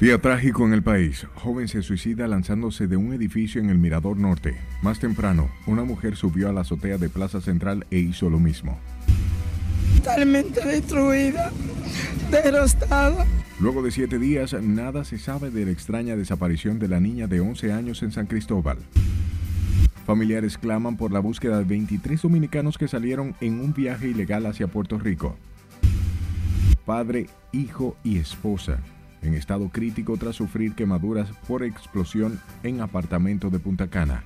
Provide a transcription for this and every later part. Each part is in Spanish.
Día trágico en el país. Joven se suicida lanzándose de un edificio en el Mirador Norte. Más temprano, una mujer subió a la azotea de Plaza Central e hizo lo mismo. Totalmente destruida, devastada. Luego de siete días, nada se sabe de la extraña desaparición de la niña de 11 años en San Cristóbal. Familiares claman por la búsqueda de 23 dominicanos que salieron en un viaje ilegal hacia Puerto Rico. Padre, hijo y esposa en estado crítico tras sufrir quemaduras por explosión en apartamento de Punta Cana.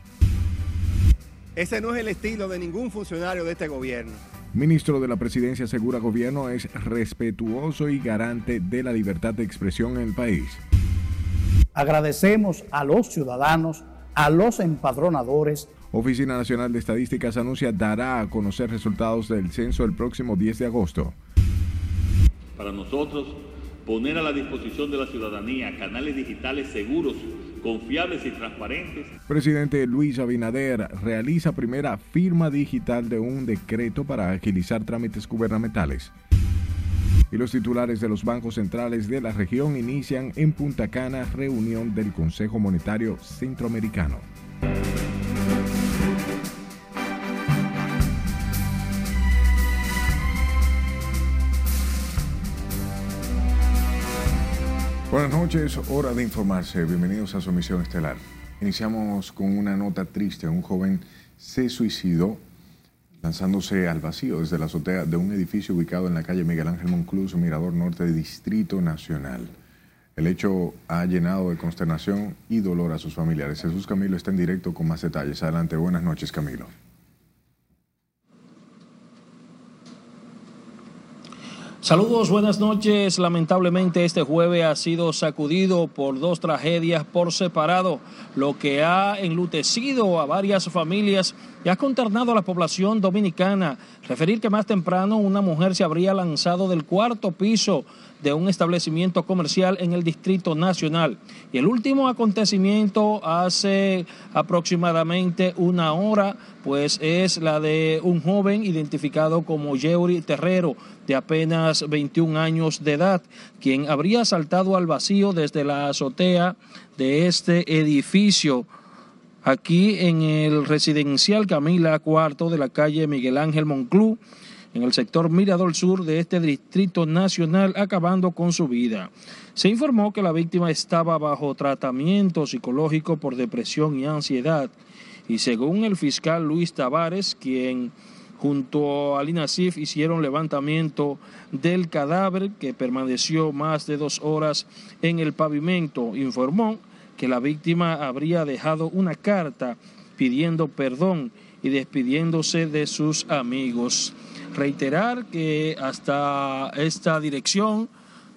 Ese no es el estilo de ningún funcionario de este gobierno. Ministro de la Presidencia asegura gobierno es respetuoso y garante de la libertad de expresión en el país. Agradecemos a los ciudadanos, a los empadronadores. Oficina Nacional de Estadísticas anuncia dará a conocer resultados del censo el próximo 10 de agosto. Para nosotros poner a la disposición de la ciudadanía canales digitales seguros, confiables y transparentes. Presidente Luis Abinader realiza primera firma digital de un decreto para agilizar trámites gubernamentales. Y los titulares de los bancos centrales de la región inician en Punta Cana reunión del Consejo Monetario Centroamericano. Buenas noches, hora de informarse. Bienvenidos a su misión estelar. Iniciamos con una nota triste. Un joven se suicidó lanzándose al vacío desde la azotea de un edificio ubicado en la calle Miguel Ángel Moncluz, Mirador Norte del Distrito Nacional. El hecho ha llenado de consternación y dolor a sus familiares. Jesús Camilo está en directo con más detalles. Adelante, buenas noches Camilo. Saludos, buenas noches. Lamentablemente este jueves ha sido sacudido por dos tragedias por separado, lo que ha enlutecido a varias familias y ha consternado a la población dominicana. Referir que más temprano una mujer se habría lanzado del cuarto piso de un establecimiento comercial en el Distrito Nacional. Y el último acontecimiento hace aproximadamente una hora, pues es la de un joven identificado como Yeuri Terrero, de apenas 21 años de edad, quien habría saltado al vacío desde la azotea de este edificio aquí en el residencial Camila Cuarto de la calle Miguel Ángel Monclú en el sector Mirador Sur de este Distrito Nacional, acabando con su vida. Se informó que la víctima estaba bajo tratamiento psicológico por depresión y ansiedad, y según el fiscal Luis Tavares, quien junto al INASIF hicieron levantamiento del cadáver que permaneció más de dos horas en el pavimento, informó que la víctima habría dejado una carta pidiendo perdón y despidiéndose de sus amigos. Reiterar que hasta esta dirección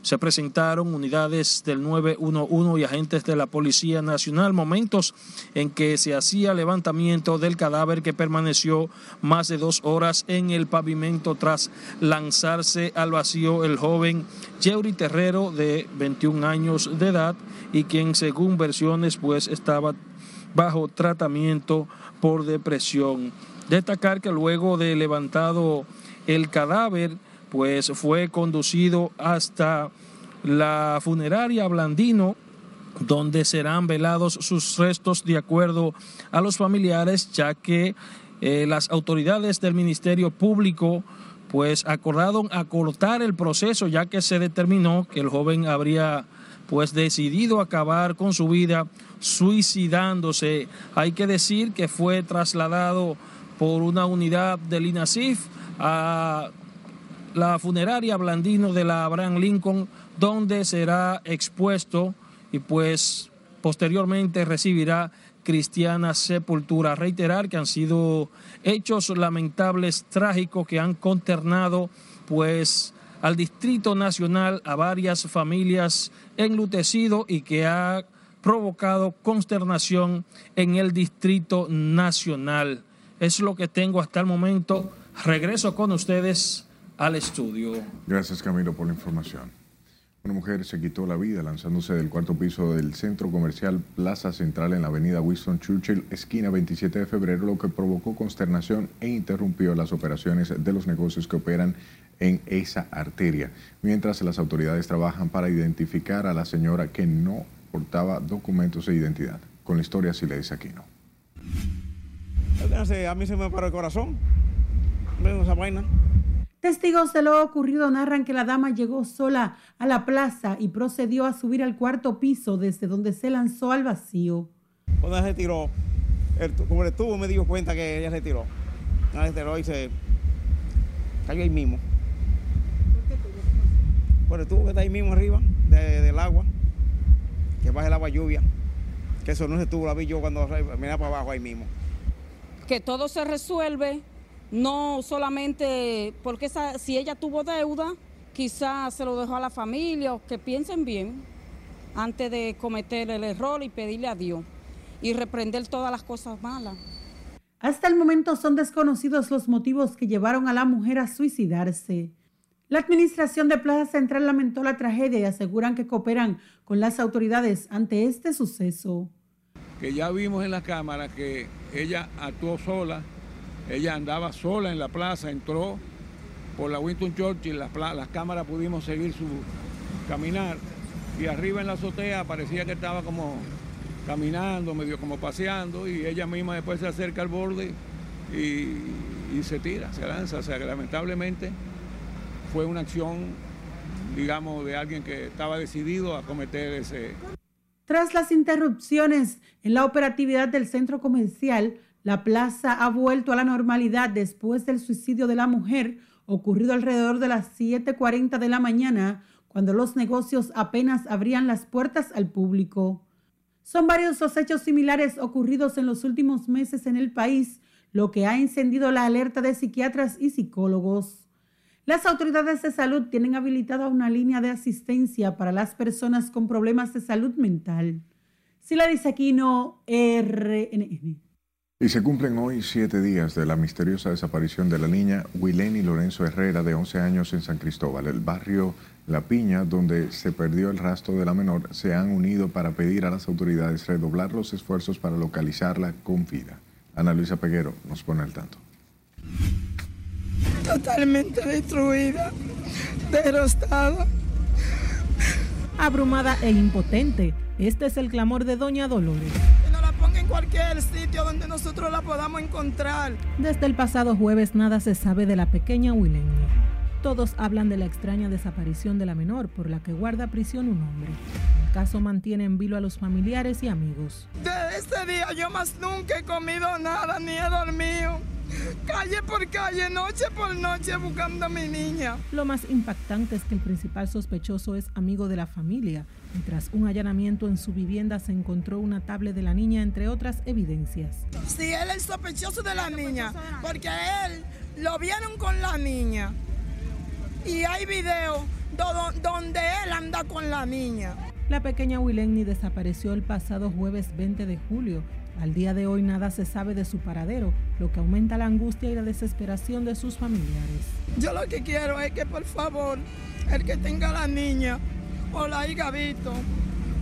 se presentaron unidades del 911 y agentes de la Policía Nacional, momentos en que se hacía levantamiento del cadáver que permaneció más de dos horas en el pavimento tras lanzarse al vacío el joven Yeuri Terrero de 21 años de edad y quien según versiones pues estaba bajo tratamiento por depresión. Destacar que luego de levantado el cadáver, pues fue conducido hasta la funeraria Blandino, donde serán velados sus restos de acuerdo a los familiares, ya que eh, las autoridades del Ministerio Público pues acordaron acortar el proceso ya que se determinó que el joven habría pues decidido acabar con su vida suicidándose. Hay que decir que fue trasladado por una unidad del INASIF a la funeraria Blandino de la Abraham Lincoln, donde será expuesto y pues posteriormente recibirá cristiana sepultura. Reiterar que han sido hechos lamentables, trágicos, que han consternado pues al Distrito Nacional, a varias familias enlutecido y que ha provocado consternación en el Distrito Nacional. Es lo que tengo hasta el momento. Regreso con ustedes al estudio. Gracias Camilo por la información. Una mujer se quitó la vida lanzándose del cuarto piso del centro comercial Plaza Central en la avenida Winston Churchill, esquina 27 de febrero, lo que provocó consternación e interrumpió las operaciones de los negocios que operan en esa arteria, mientras las autoridades trabajan para identificar a la señora que no portaba documentos de identidad. Con la historia si le dice aquí no. A mí se me paró el corazón. Esa vaina. Testigos de lo ocurrido narran que la dama llegó sola a la plaza y procedió a subir al cuarto piso desde donde se lanzó al vacío. Cuando se tiró, el, como el tubo me dio cuenta que ella se tiró. Ella se tiró y se cayó ahí mismo. Por el tubo que está ahí mismo arriba del agua, que baja el agua lluvia. Que eso no se tuvo, la vi yo cuando miraba para abajo ahí mismo. Que todo se resuelve no solamente porque si ella tuvo deuda, quizás se lo dejó a la familia o que piensen bien antes de cometer el error y pedirle a Dios y reprender todas las cosas malas. Hasta el momento son desconocidos los motivos que llevaron a la mujer a suicidarse. La administración de Plaza Central lamentó la tragedia y aseguran que cooperan con las autoridades ante este suceso. Que ya vimos en la cámara que ella actuó sola ella andaba sola en la plaza, entró por la Winston Churchill, las, las cámaras pudimos seguir su caminar y arriba en la azotea parecía que estaba como caminando, medio como paseando y ella misma después se acerca al borde y, y se tira, se lanza. O sea que lamentablemente fue una acción, digamos, de alguien que estaba decidido a cometer ese... Tras las interrupciones en la operatividad del centro comercial, la plaza ha vuelto a la normalidad después del suicidio de la mujer ocurrido alrededor de las 7.40 de la mañana, cuando los negocios apenas abrían las puertas al público. Son varios los hechos similares ocurridos en los últimos meses en el país, lo que ha encendido la alerta de psiquiatras y psicólogos. Las autoridades de salud tienen habilitada una línea de asistencia para las personas con problemas de salud mental. Sila Disaquino, RNN. Y se cumplen hoy siete días de la misteriosa desaparición de la niña Wileni Lorenzo Herrera, de 11 años, en San Cristóbal. El barrio La Piña, donde se perdió el rastro de la menor, se han unido para pedir a las autoridades redoblar los esfuerzos para localizarla con vida. Ana Luisa Peguero nos pone al tanto. Totalmente destruida, derrostada. Abrumada e impotente, este es el clamor de Doña Dolores en cualquier sitio donde nosotros la podamos encontrar. Desde el pasado jueves nada se sabe de la pequeña Wilenia. Todos hablan de la extraña desaparición de la menor por la que guarda prisión un hombre. El caso mantiene en vilo a los familiares y amigos. De ese día yo más nunca he comido nada ni he dormido calle por calle, noche por noche buscando a mi niña. Lo más impactante es que el principal sospechoso es amigo de la familia. Y tras un allanamiento en su vivienda se encontró una tablet de la niña, entre otras evidencias. Sí, él es el sospechoso de la niña, porque él lo vieron con la niña. Y hay videos donde él anda con la niña. La pequeña Wilenny desapareció el pasado jueves 20 de julio al día de hoy nada se sabe de su paradero, lo que aumenta la angustia y la desesperación de sus familiares. Yo lo que quiero es que por favor, el que tenga la niña o la hija visto,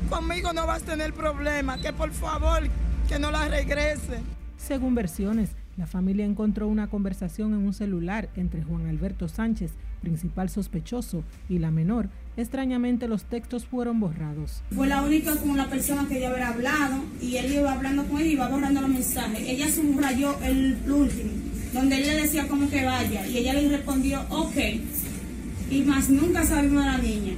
conmigo no vas a tener problema, que por favor que no la regrese. Según versiones, la familia encontró una conversación en un celular entre Juan Alberto Sánchez, principal sospechoso, y la menor, Extrañamente los textos fueron borrados. Fue la única con la persona que yo había hablado y él iba hablando con ella y iba borrando los mensajes. Ella subrayó el último, donde él le decía como que vaya y ella le respondió ok. Y más nunca sabemos de la niña.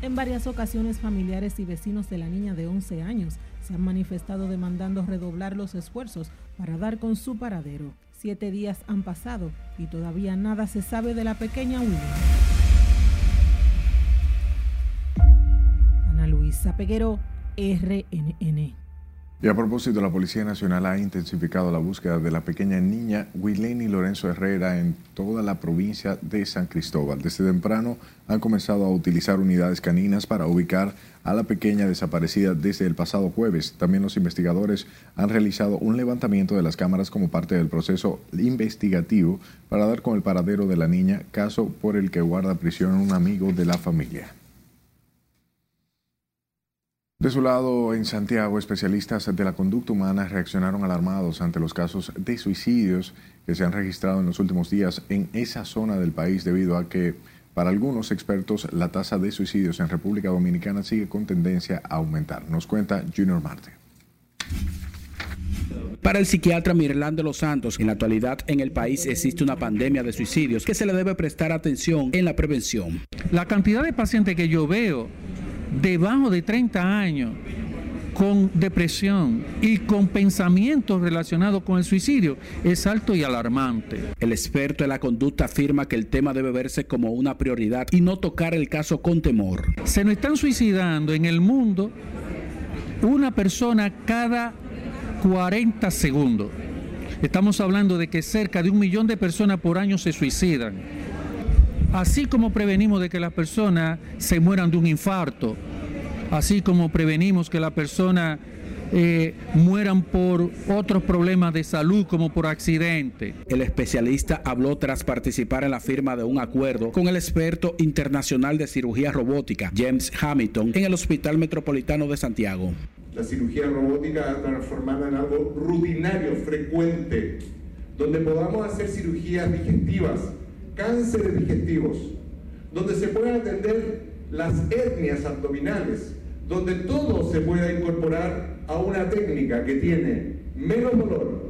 En varias ocasiones familiares y vecinos de la niña de 11 años se han manifestado demandando redoblar los esfuerzos para dar con su paradero. Siete días han pasado y todavía nada se sabe de la pequeña William. Luisa Peguero, RNN. Y a propósito, la Policía Nacional ha intensificado la búsqueda de la pequeña niña Wileni Lorenzo Herrera en toda la provincia de San Cristóbal. Desde temprano han comenzado a utilizar unidades caninas para ubicar a la pequeña desaparecida desde el pasado jueves. También los investigadores han realizado un levantamiento de las cámaras como parte del proceso investigativo para dar con el paradero de la niña, caso por el que guarda prisión un amigo de la familia. De su lado, en Santiago, especialistas de la conducta humana reaccionaron alarmados ante los casos de suicidios que se han registrado en los últimos días en esa zona del país debido a que, para algunos expertos, la tasa de suicidios en República Dominicana sigue con tendencia a aumentar. Nos cuenta Junior Marte. Para el psiquiatra Mirlán de los Santos, en la actualidad en el país existe una pandemia de suicidios que se le debe prestar atención en la prevención. La cantidad de pacientes que yo veo debajo de 30 años con depresión y con pensamientos relacionados con el suicidio es alto y alarmante. El experto en la conducta afirma que el tema debe verse como una prioridad y no tocar el caso con temor. Se nos están suicidando en el mundo una persona cada 40 segundos. Estamos hablando de que cerca de un millón de personas por año se suicidan así como prevenimos de que las personas se mueran de un infarto, así como prevenimos que las personas eh, mueran por otros problemas de salud como por accidente. El especialista habló tras participar en la firma de un acuerdo con el experto internacional de cirugía robótica, James Hamilton, en el Hospital Metropolitano de Santiago. La cirugía robótica ha transformado en algo rutinario, frecuente, donde podamos hacer cirugías digestivas cánceres digestivos, donde se pueden atender las etnias abdominales, donde todo se pueda incorporar a una técnica que tiene menos dolor,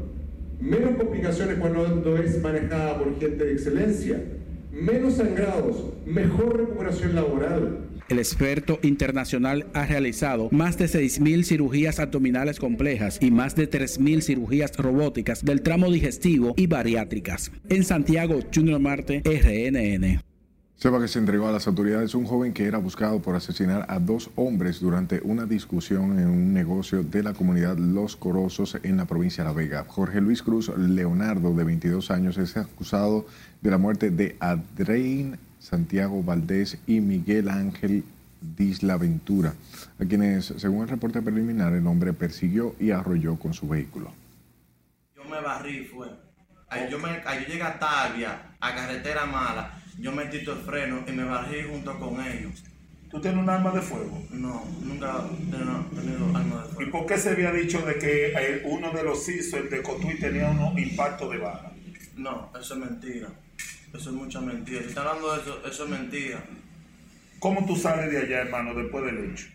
menos complicaciones cuando es manejada por gente de excelencia, menos sangrados, mejor recuperación laboral, el experto internacional ha realizado más de 6.000 cirugías abdominales complejas y más de 3.000 cirugías robóticas del tramo digestivo y bariátricas. En Santiago, Junior Marte, RNN. Sepa que se entregó a las autoridades un joven que era buscado por asesinar a dos hombres durante una discusión en un negocio de la comunidad Los Corosos en la provincia de La Vega. Jorge Luis Cruz Leonardo, de 22 años, es acusado de la muerte de Adrein Santiago Valdés y Miguel Ángel Disla Ventura, a quienes, según el reporte preliminar, el hombre persiguió y arrolló con su vehículo. Yo me barrí, fue. Ahí yo, me, ahí yo llegué a Tabia, a carretera mala, yo metí el freno y me barrí junto con ellos. ¿Tú tienes un arma de fuego? No, nunca he tenido arma de fuego. ¿Y por qué se había dicho de que eh, uno de los CISO, el de Cotuí, tenía un impacto de bala? No, eso es mentira. Eso es mucha mentira. Si está hablando de eso, eso es mentira. ¿Cómo tú sales de allá, hermano, después del hecho?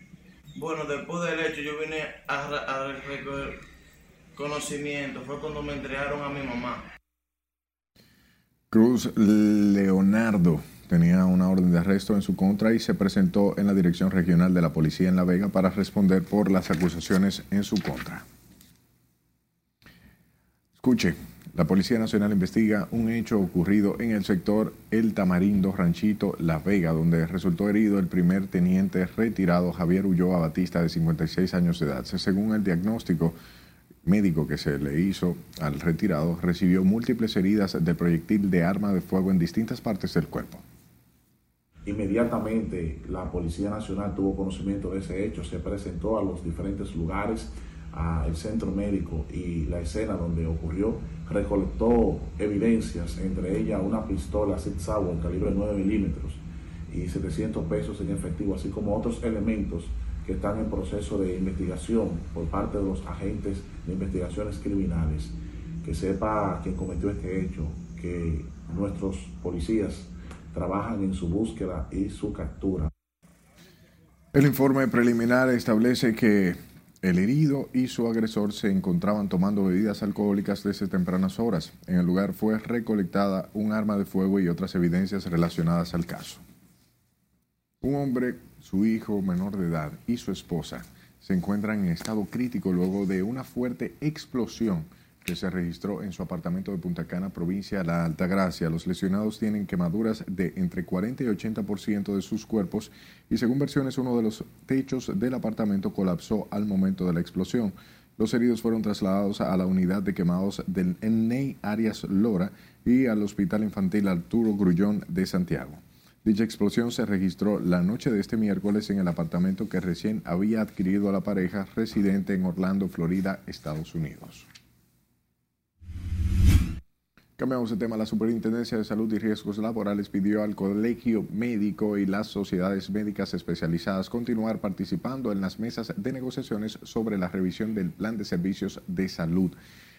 Bueno, después del hecho yo vine a, recoger conocimiento. Fue cuando me entregaron a mi mamá. Cruz Leonardo tenía una orden de arresto en su contra y se presentó en la Dirección Regional de la Policía en La Vega para responder por las acusaciones en su contra. Escuche, la Policía Nacional investiga un hecho ocurrido en el sector El Tamarindo Ranchito La Vega, donde resultó herido el primer teniente retirado Javier Ulloa Batista, de 56 años de edad. Según el diagnóstico médico que se le hizo al retirado, recibió múltiples heridas de proyectil de arma de fuego en distintas partes del cuerpo. Inmediatamente la Policía Nacional tuvo conocimiento de ese hecho, se presentó a los diferentes lugares al centro médico y la escena donde ocurrió, recolectó evidencias, entre ellas una pistola Sid Sauer calibre 9 milímetros y 700 pesos en efectivo, así como otros elementos que están en proceso de investigación por parte de los agentes de investigaciones criminales. Que sepa quien cometió este hecho, que nuestros policías trabajan en su búsqueda y su captura. El informe preliminar establece que el herido y su agresor se encontraban tomando bebidas alcohólicas desde tempranas horas. En el lugar fue recolectada un arma de fuego y otras evidencias relacionadas al caso. Un hombre, su hijo menor de edad y su esposa se encuentran en estado crítico luego de una fuerte explosión que se registró en su apartamento de Punta Cana, provincia de La Altagracia. Los lesionados tienen quemaduras de entre 40 y 80% de sus cuerpos y según versiones uno de los techos del apartamento colapsó al momento de la explosión. Los heridos fueron trasladados a la unidad de quemados del Ney Arias Lora y al Hospital Infantil Arturo Grullón de Santiago. Dicha explosión se registró la noche de este miércoles en el apartamento que recién había adquirido la pareja residente en Orlando, Florida, Estados Unidos. Cambiamos de tema. La Superintendencia de Salud y Riesgos Laborales pidió al Colegio Médico y las sociedades médicas especializadas continuar participando en las mesas de negociaciones sobre la revisión del Plan de Servicios de Salud.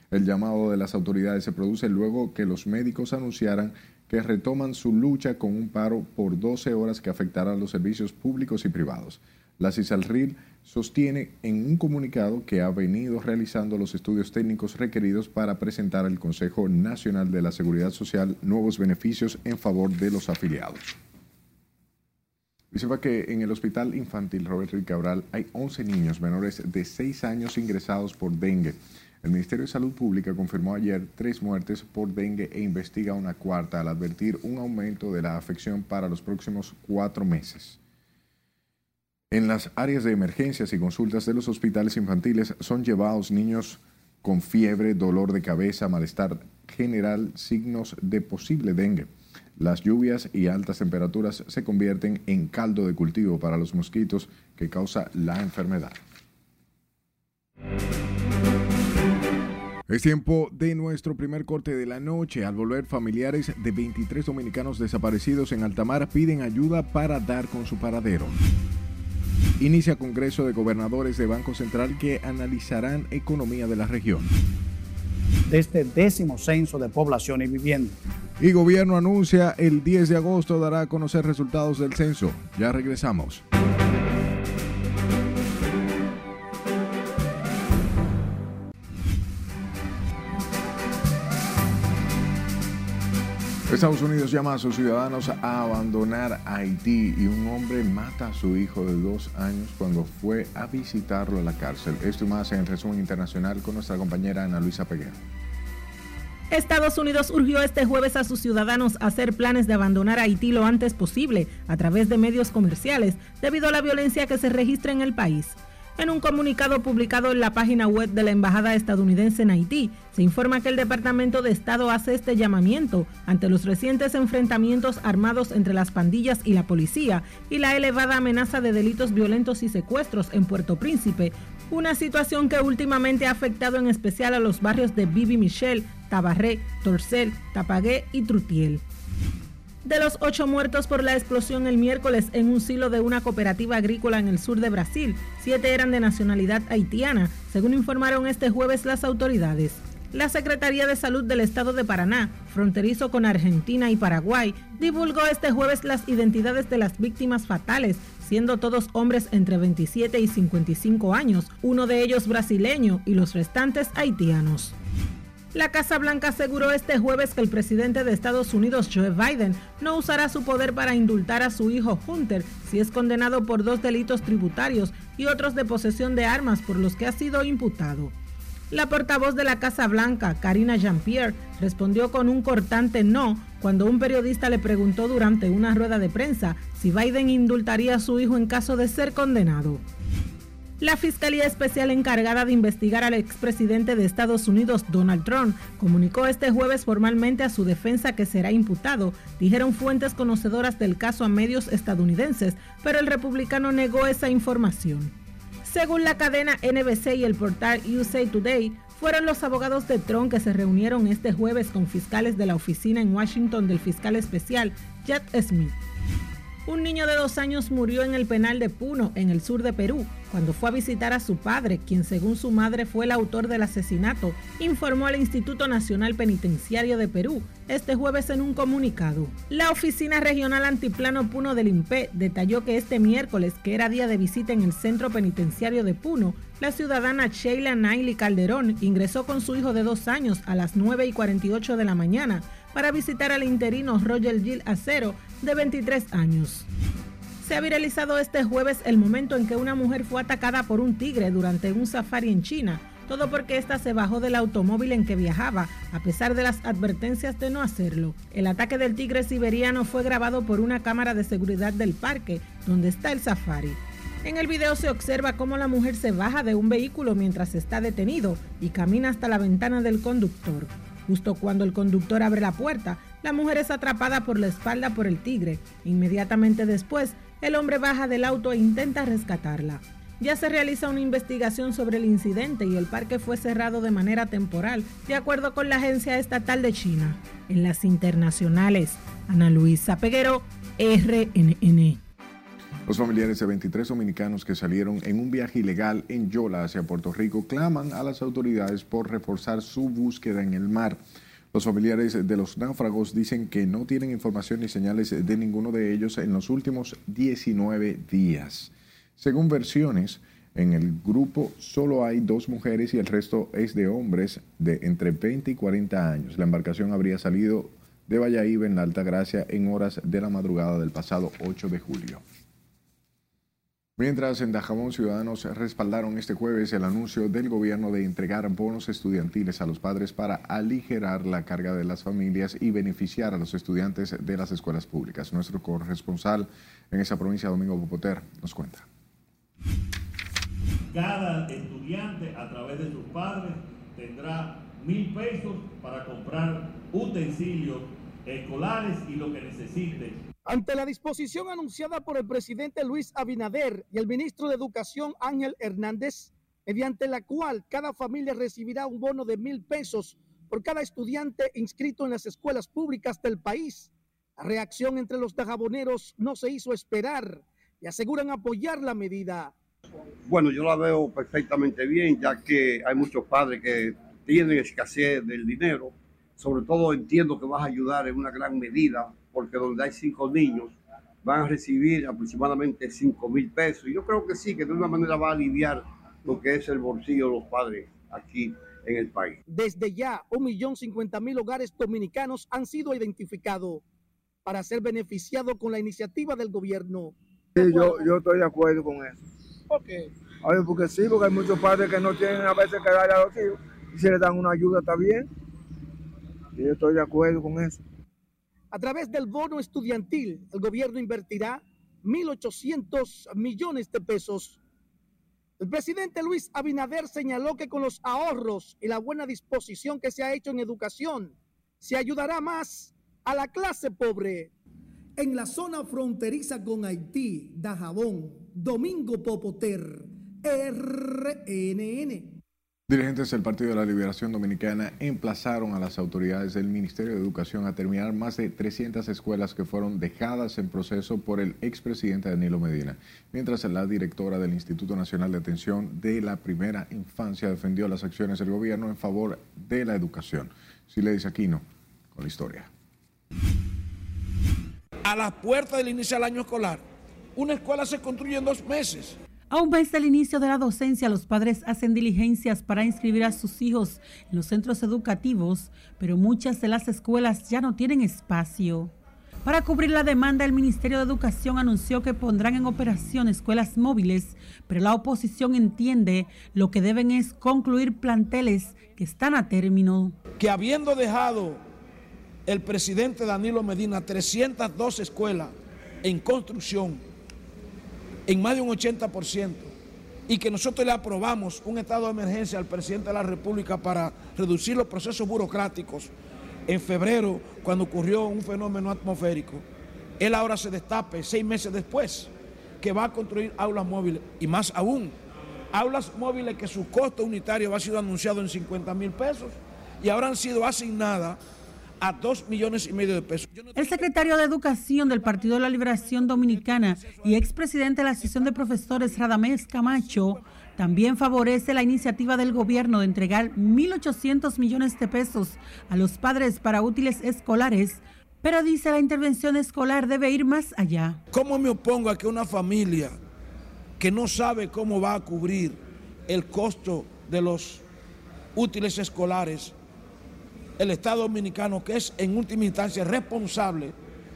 El llamado de las autoridades se produce luego que los médicos anunciaran que retoman su lucha con un paro por 12 horas que afectará a los servicios públicos y privados. La CISALRIL sostiene en un comunicado que ha venido realizando los estudios técnicos requeridos para presentar al Consejo Nacional de la Seguridad Social nuevos beneficios en favor de los afiliados. Dice que en el Hospital Infantil Roberto y Cabral hay 11 niños menores de 6 años ingresados por dengue. El Ministerio de Salud Pública confirmó ayer tres muertes por dengue e investiga una cuarta al advertir un aumento de la afección para los próximos cuatro meses. En las áreas de emergencias y consultas de los hospitales infantiles son llevados niños con fiebre, dolor de cabeza, malestar general, signos de posible dengue. Las lluvias y altas temperaturas se convierten en caldo de cultivo para los mosquitos que causa la enfermedad. Es tiempo de nuestro primer corte de la noche. Al volver, familiares de 23 dominicanos desaparecidos en Altamar piden ayuda para dar con su paradero. Inicia Congreso de Gobernadores de Banco Central que analizarán economía de la región. De este décimo censo de población y vivienda. Y gobierno anuncia el 10 de agosto dará a conocer resultados del censo. Ya regresamos. Estados Unidos llama a sus ciudadanos a abandonar Haití y un hombre mata a su hijo de dos años cuando fue a visitarlo a la cárcel. Esto más en resumen internacional con nuestra compañera Ana Luisa Peguero. Estados Unidos urgió este jueves a sus ciudadanos a hacer planes de abandonar Haití lo antes posible a través de medios comerciales debido a la violencia que se registra en el país. En un comunicado publicado en la página web de la Embajada estadounidense en Haití, se informa que el Departamento de Estado hace este llamamiento ante los recientes enfrentamientos armados entre las pandillas y la policía y la elevada amenaza de delitos violentos y secuestros en Puerto Príncipe, una situación que últimamente ha afectado en especial a los barrios de Bibi Michel, Tabarré, Torcel, Tapagué y Trutiel. De los ocho muertos por la explosión el miércoles en un silo de una cooperativa agrícola en el sur de Brasil, siete eran de nacionalidad haitiana, según informaron este jueves las autoridades. La Secretaría de Salud del Estado de Paraná, fronterizo con Argentina y Paraguay, divulgó este jueves las identidades de las víctimas fatales, siendo todos hombres entre 27 y 55 años, uno de ellos brasileño y los restantes haitianos. La Casa Blanca aseguró este jueves que el presidente de Estados Unidos, Joe Biden, no usará su poder para indultar a su hijo Hunter si es condenado por dos delitos tributarios y otros de posesión de armas por los que ha sido imputado. La portavoz de la Casa Blanca, Karina Jean-Pierre, respondió con un cortante no cuando un periodista le preguntó durante una rueda de prensa si Biden indultaría a su hijo en caso de ser condenado. La Fiscalía Especial encargada de investigar al expresidente de Estados Unidos, Donald Trump, comunicó este jueves formalmente a su defensa que será imputado, dijeron fuentes conocedoras del caso a medios estadounidenses, pero el republicano negó esa información. Según la cadena NBC y el portal USA Today, fueron los abogados de Trump que se reunieron este jueves con fiscales de la oficina en Washington del fiscal especial, Jack Smith. Un niño de dos años murió en el penal de Puno, en el sur de Perú, cuando fue a visitar a su padre, quien según su madre fue el autor del asesinato, informó al Instituto Nacional Penitenciario de Perú este jueves en un comunicado. La Oficina Regional Antiplano Puno del INPE detalló que este miércoles, que era día de visita en el Centro Penitenciario de Puno, la ciudadana Sheila Naily Calderón ingresó con su hijo de dos años a las 9 y 48 de la mañana para visitar al interino Roger Gil Acero, de 23 años. Se ha viralizado este jueves el momento en que una mujer fue atacada por un tigre durante un safari en China, todo porque ésta se bajó del automóvil en que viajaba, a pesar de las advertencias de no hacerlo. El ataque del tigre siberiano fue grabado por una cámara de seguridad del parque, donde está el safari. En el video se observa cómo la mujer se baja de un vehículo mientras está detenido y camina hasta la ventana del conductor. Justo cuando el conductor abre la puerta, la mujer es atrapada por la espalda por el tigre. Inmediatamente después, el hombre baja del auto e intenta rescatarla. Ya se realiza una investigación sobre el incidente y el parque fue cerrado de manera temporal, de acuerdo con la Agencia Estatal de China. En las internacionales, Ana Luisa Peguero, RNN. Los familiares de 23 dominicanos que salieron en un viaje ilegal en Yola hacia Puerto Rico claman a las autoridades por reforzar su búsqueda en el mar. Los familiares de los náufragos dicen que no tienen información ni señales de ninguno de ellos en los últimos 19 días. Según versiones, en el grupo solo hay dos mujeres y el resto es de hombres de entre 20 y 40 años. La embarcación habría salido de Valladolid en la Alta Gracia en horas de la madrugada del pasado 8 de julio. Mientras en Dajabón ciudadanos respaldaron este jueves el anuncio del gobierno de entregar bonos estudiantiles a los padres para aligerar la carga de las familias y beneficiar a los estudiantes de las escuelas públicas. Nuestro corresponsal en esa provincia, Domingo Popoter, nos cuenta. Cada estudiante a través de sus padres tendrá mil pesos para comprar utensilios escolares y lo que necesite ante la disposición anunciada por el presidente Luis Abinader y el ministro de Educación Ángel Hernández, mediante la cual cada familia recibirá un bono de mil pesos por cada estudiante inscrito en las escuelas públicas del país. La reacción entre los dajaboneros no se hizo esperar y aseguran apoyar la medida. Bueno, yo la veo perfectamente bien, ya que hay muchos padres que tienen escasez del dinero. Sobre todo entiendo que vas a ayudar en una gran medida porque donde hay cinco niños van a recibir aproximadamente cinco mil pesos. Y yo creo que sí, que de una manera va a aliviar lo que es el bolsillo de los padres aquí en el país. Desde ya, un millón cincuenta mil hogares dominicanos han sido identificados para ser beneficiados con la iniciativa del gobierno. Sí, yo, yo estoy de acuerdo con eso. ¿Por qué? porque sí, porque hay muchos padres que no tienen a veces que darle a los hijos y si le dan una ayuda está bien. Y yo estoy de acuerdo con eso. A través del bono estudiantil, el gobierno invertirá 1.800 millones de pesos. El presidente Luis Abinader señaló que con los ahorros y la buena disposición que se ha hecho en educación, se ayudará más a la clase pobre. En la zona fronteriza con Haití, Dajabón, Domingo Popoter, RNN. Dirigentes del Partido de la Liberación Dominicana emplazaron a las autoridades del Ministerio de Educación a terminar más de 300 escuelas que fueron dejadas en proceso por el expresidente Danilo Medina, mientras la directora del Instituto Nacional de Atención de la Primera Infancia defendió las acciones del gobierno en favor de la educación. Si le dice Aquino, con la historia. A las puertas del inicio del año escolar, una escuela se construye en dos meses a un mes del inicio de la docencia, los padres hacen diligencias para inscribir a sus hijos en los centros educativos, pero muchas de las escuelas ya no tienen espacio. Para cubrir la demanda, el Ministerio de Educación anunció que pondrán en operación escuelas móviles, pero la oposición entiende lo que deben es concluir planteles que están a término. Que habiendo dejado el presidente Danilo Medina 302 escuelas en construcción, en más de un 80% y que nosotros le aprobamos un estado de emergencia al presidente de la República para reducir los procesos burocráticos en febrero, cuando ocurrió un fenómeno atmosférico, él ahora se destape seis meses después que va a construir aulas móviles y más aún, aulas móviles que su costo unitario ha sido anunciado en 50 mil pesos y ahora han sido asignadas a dos millones y medio de pesos. El secretario de Educación del Partido de la Liberación Dominicana y expresidente de la Asociación de Profesores Radamés Camacho también favorece la iniciativa del gobierno de entregar 1.800 millones de pesos a los padres para útiles escolares, pero dice la intervención escolar debe ir más allá. ¿Cómo me opongo a que una familia que no sabe cómo va a cubrir el costo de los útiles escolares el Estado Dominicano, que es en última instancia responsable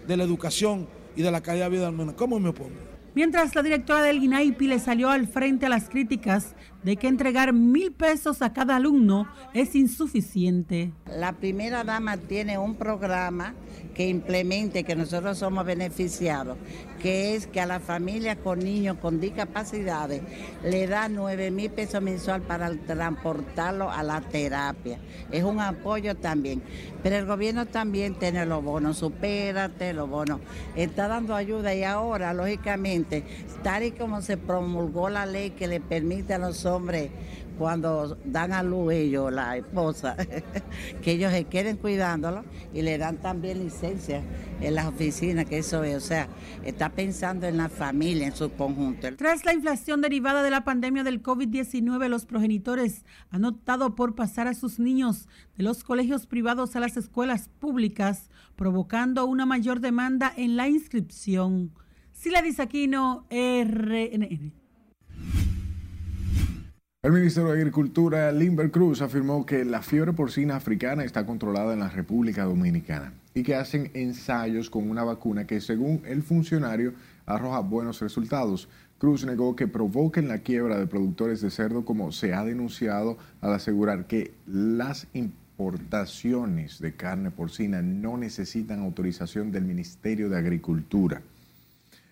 de la educación y de la calidad de vida humana. ¿Cómo me opongo? Mientras la directora del INAIPI le salió al frente a las críticas de que entregar mil pesos a cada alumno es insuficiente. La primera dama tiene un programa que implemente, que nosotros somos beneficiados, que es que a las familias con niños con discapacidades le da 9 mil pesos mensual para transportarlo a la terapia. Es un apoyo también. Pero el gobierno también tiene los bonos, supérate, los bonos. Está dando ayuda y ahora, lógicamente, tal y como se promulgó la ley que le permite a los hombres cuando dan a luz ellos, la esposa, que ellos se queden cuidándolo y le dan también licencia en las oficinas, que eso es, o sea, está pensando en la familia en su conjunto. Tras la inflación derivada de la pandemia del COVID-19, los progenitores han optado por pasar a sus niños de los colegios privados a las escuelas públicas, provocando una mayor demanda en la inscripción. Sila Disaquino, RNN. El Ministerio de Agricultura, Limber Cruz, afirmó que la fiebre porcina africana está controlada en la República Dominicana y que hacen ensayos con una vacuna que, según el funcionario, arroja buenos resultados. Cruz negó que provoquen la quiebra de productores de cerdo, como se ha denunciado al asegurar que las importaciones de carne porcina no necesitan autorización del Ministerio de Agricultura.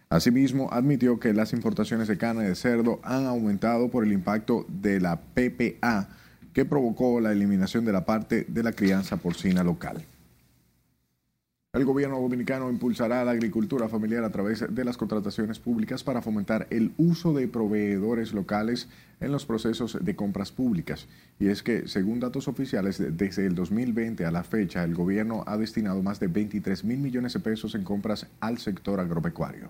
Asimismo, admitió que las importaciones de carne de cerdo han aumentado por el impacto de la PPA, que provocó la eliminación de la parte de la crianza porcina local. El gobierno dominicano impulsará la agricultura familiar a través de las contrataciones públicas para fomentar el uso de proveedores locales en los procesos de compras públicas. Y es que, según datos oficiales, desde el 2020 a la fecha, el gobierno ha destinado más de 23 mil millones de pesos en compras al sector agropecuario.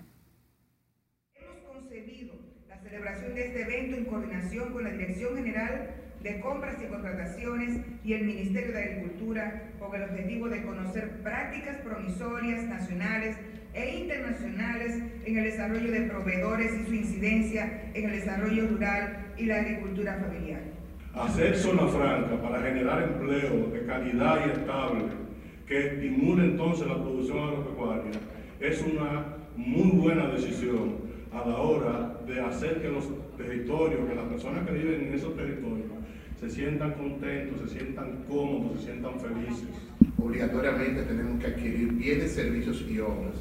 de este evento en coordinación con la Dirección General de Compras y Contrataciones y el Ministerio de Agricultura con el objetivo de conocer prácticas promisorias nacionales e internacionales en el desarrollo de proveedores y su incidencia en el desarrollo rural y la agricultura familiar. Hacer zona franca para generar empleo de calidad y estable que estimule entonces la producción agropecuaria es una muy buena decisión a la hora de hacer que los territorios, que las personas que viven en esos territorios se sientan contentos, se sientan cómodos, se sientan felices. Obligatoriamente tenemos que adquirir bienes, servicios y obras,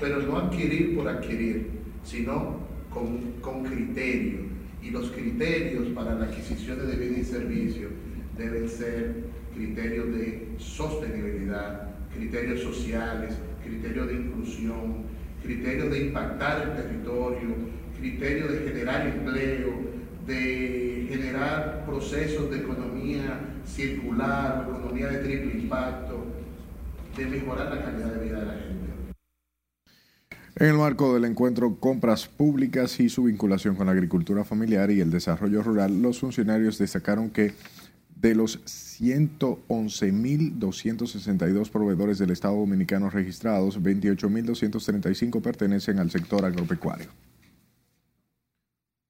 pero no adquirir por adquirir, sino con, con criterio. Y los criterios para la adquisición de bienes y servicios deben ser criterios de sostenibilidad, criterios sociales, criterios de inclusión, criterios de impactar el territorio, criterios de generar empleo, de generar procesos de economía circular, economía de triple impacto, de mejorar la calidad de vida de la gente. En el marco del encuentro Compras Públicas y su vinculación con la agricultura familiar y el desarrollo rural, los funcionarios destacaron que de los 111.262 proveedores del Estado Dominicano registrados, 28.235 pertenecen al sector agropecuario.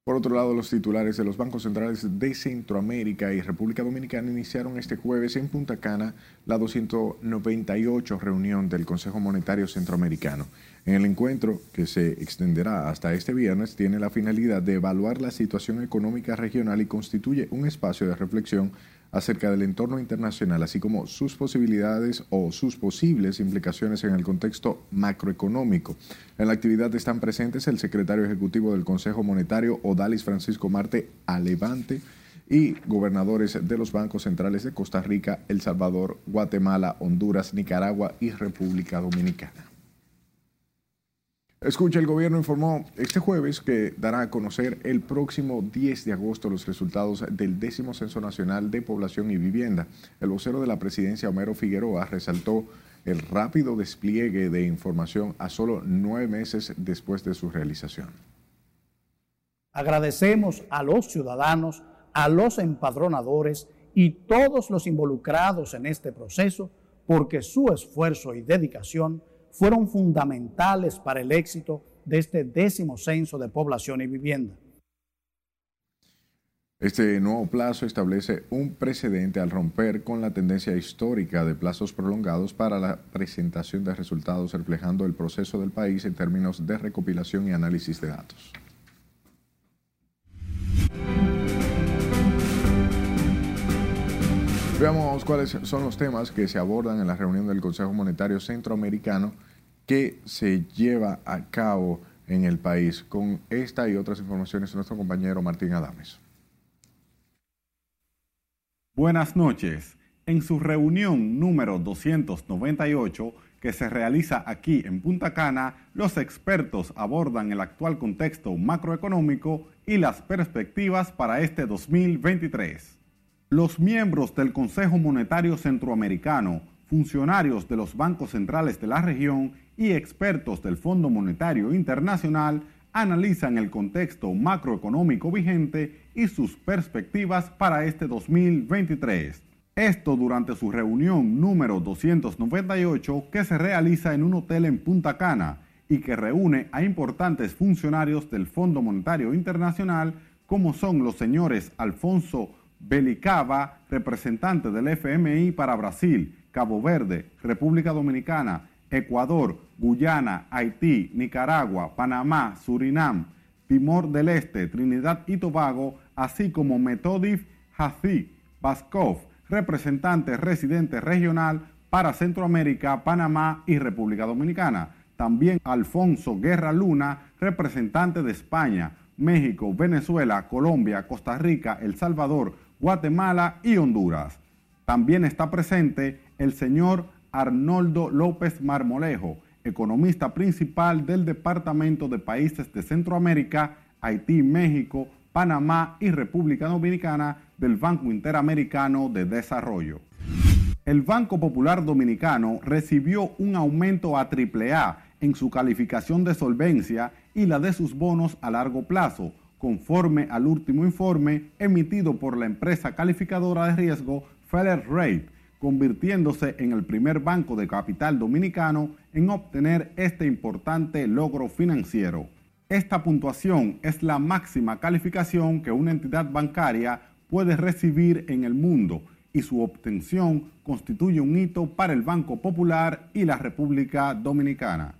Por otro lado, los titulares de los bancos centrales de Centroamérica y República Dominicana iniciaron este jueves en Punta Cana la 298 reunión del Consejo Monetario Centroamericano. En el encuentro, que se extenderá hasta este viernes, tiene la finalidad de evaluar la situación económica regional y constituye un espacio de reflexión acerca del entorno internacional, así como sus posibilidades o sus posibles implicaciones en el contexto macroeconómico. En la actividad están presentes el secretario ejecutivo del Consejo Monetario, Odalis Francisco Marte Alevante, y gobernadores de los bancos centrales de Costa Rica, El Salvador, Guatemala, Honduras, Nicaragua y República Dominicana. Escucha, el gobierno informó este jueves que dará a conocer el próximo 10 de agosto los resultados del décimo Censo Nacional de Población y Vivienda. El vocero de la presidencia, Homero Figueroa, resaltó el rápido despliegue de información a solo nueve meses después de su realización. Agradecemos a los ciudadanos, a los empadronadores y todos los involucrados en este proceso porque su esfuerzo y dedicación fueron fundamentales para el éxito de este décimo censo de población y vivienda. Este nuevo plazo establece un precedente al romper con la tendencia histórica de plazos prolongados para la presentación de resultados reflejando el proceso del país en términos de recopilación y análisis de datos. Veamos cuáles son los temas que se abordan en la reunión del Consejo Monetario Centroamericano que se lleva a cabo en el país. Con esta y otras informaciones, nuestro compañero Martín Adames. Buenas noches. En su reunión número 298, que se realiza aquí en Punta Cana, los expertos abordan el actual contexto macroeconómico y las perspectivas para este 2023. Los miembros del Consejo Monetario Centroamericano, funcionarios de los bancos centrales de la región y expertos del Fondo Monetario Internacional analizan el contexto macroeconómico vigente y sus perspectivas para este 2023. Esto durante su reunión número 298 que se realiza en un hotel en Punta Cana y que reúne a importantes funcionarios del Fondo Monetario Internacional como son los señores Alfonso Belicava, representante del FMI para Brasil, Cabo Verde, República Dominicana, Ecuador, Guyana, Haití, Nicaragua, Panamá, Surinam, Timor del Este, Trinidad y Tobago, así como Metodif Hazi Baskov, representante residente regional para Centroamérica, Panamá y República Dominicana. También Alfonso Guerra Luna, representante de España, México, Venezuela, Colombia, Costa Rica, El Salvador, Guatemala y Honduras. También está presente el señor Arnoldo López Marmolejo, economista principal del Departamento de Países de Centroamérica, Haití, México, Panamá y República Dominicana del Banco Interamericano de Desarrollo. El Banco Popular Dominicano recibió un aumento a AAA en su calificación de solvencia y la de sus bonos a largo plazo, conforme al último informe emitido por la empresa calificadora de riesgo Feller Rate, convirtiéndose en el primer banco de capital dominicano en obtener este importante logro financiero. Esta puntuación es la máxima calificación que una entidad bancaria puede recibir en el mundo y su obtención constituye un hito para el Banco Popular y la República Dominicana.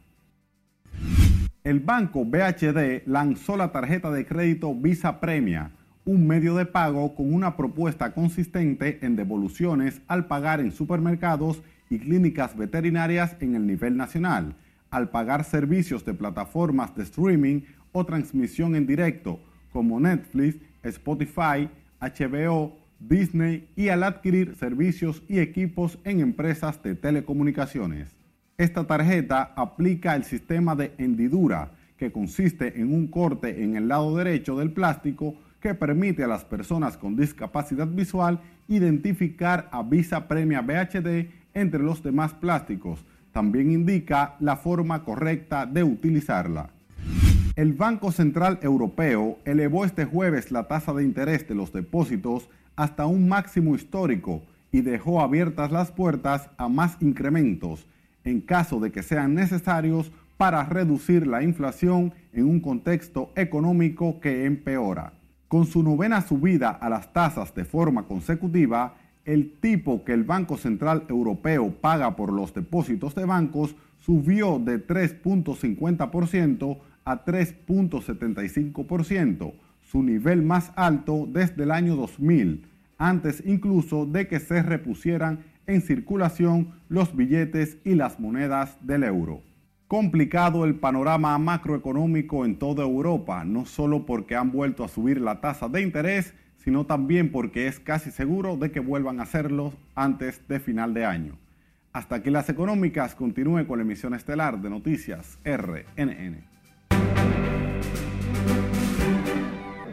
El banco BHD lanzó la tarjeta de crédito Visa Premia, un medio de pago con una propuesta consistente en devoluciones al pagar en supermercados y clínicas veterinarias en el nivel nacional, al pagar servicios de plataformas de streaming o transmisión en directo como Netflix, Spotify, HBO, Disney y al adquirir servicios y equipos en empresas de telecomunicaciones. Esta tarjeta aplica el sistema de hendidura, que consiste en un corte en el lado derecho del plástico que permite a las personas con discapacidad visual identificar a Visa Premia BHD entre los demás plásticos. También indica la forma correcta de utilizarla. El Banco Central Europeo elevó este jueves la tasa de interés de los depósitos hasta un máximo histórico y dejó abiertas las puertas a más incrementos en caso de que sean necesarios para reducir la inflación en un contexto económico que empeora. Con su novena subida a las tasas de forma consecutiva, el tipo que el Banco Central Europeo paga por los depósitos de bancos subió de 3.50% a 3.75%, su nivel más alto desde el año 2000, antes incluso de que se repusieran en circulación los billetes y las monedas del euro complicado el panorama macroeconómico en toda Europa, no solo porque han vuelto a subir la tasa de interés, sino también porque es casi seguro de que vuelvan a hacerlo antes de final de año. Hasta que las económicas continúen con la emisión estelar de noticias RNN.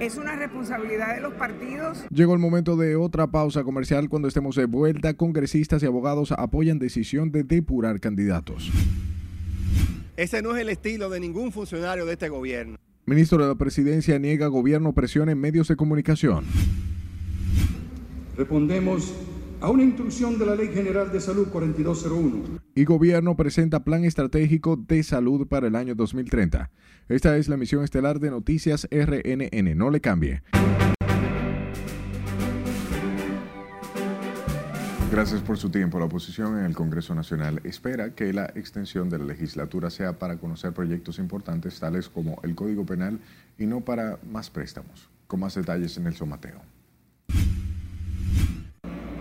Es una responsabilidad de los partidos. Llegó el momento de otra pausa comercial cuando estemos de vuelta. Congresistas y abogados apoyan decisión de depurar candidatos. Ese no es el estilo de ningún funcionario de este gobierno. Ministro de la Presidencia niega gobierno presión en medios de comunicación. Respondemos a una instrucción de la Ley General de Salud 4201. Y gobierno presenta plan estratégico de salud para el año 2030. Esta es la misión estelar de Noticias RNN. No le cambie. Gracias por su tiempo. La oposición en el Congreso Nacional espera que la extensión de la legislatura sea para conocer proyectos importantes tales como el Código Penal y no para más préstamos. Con más detalles en el Somateo.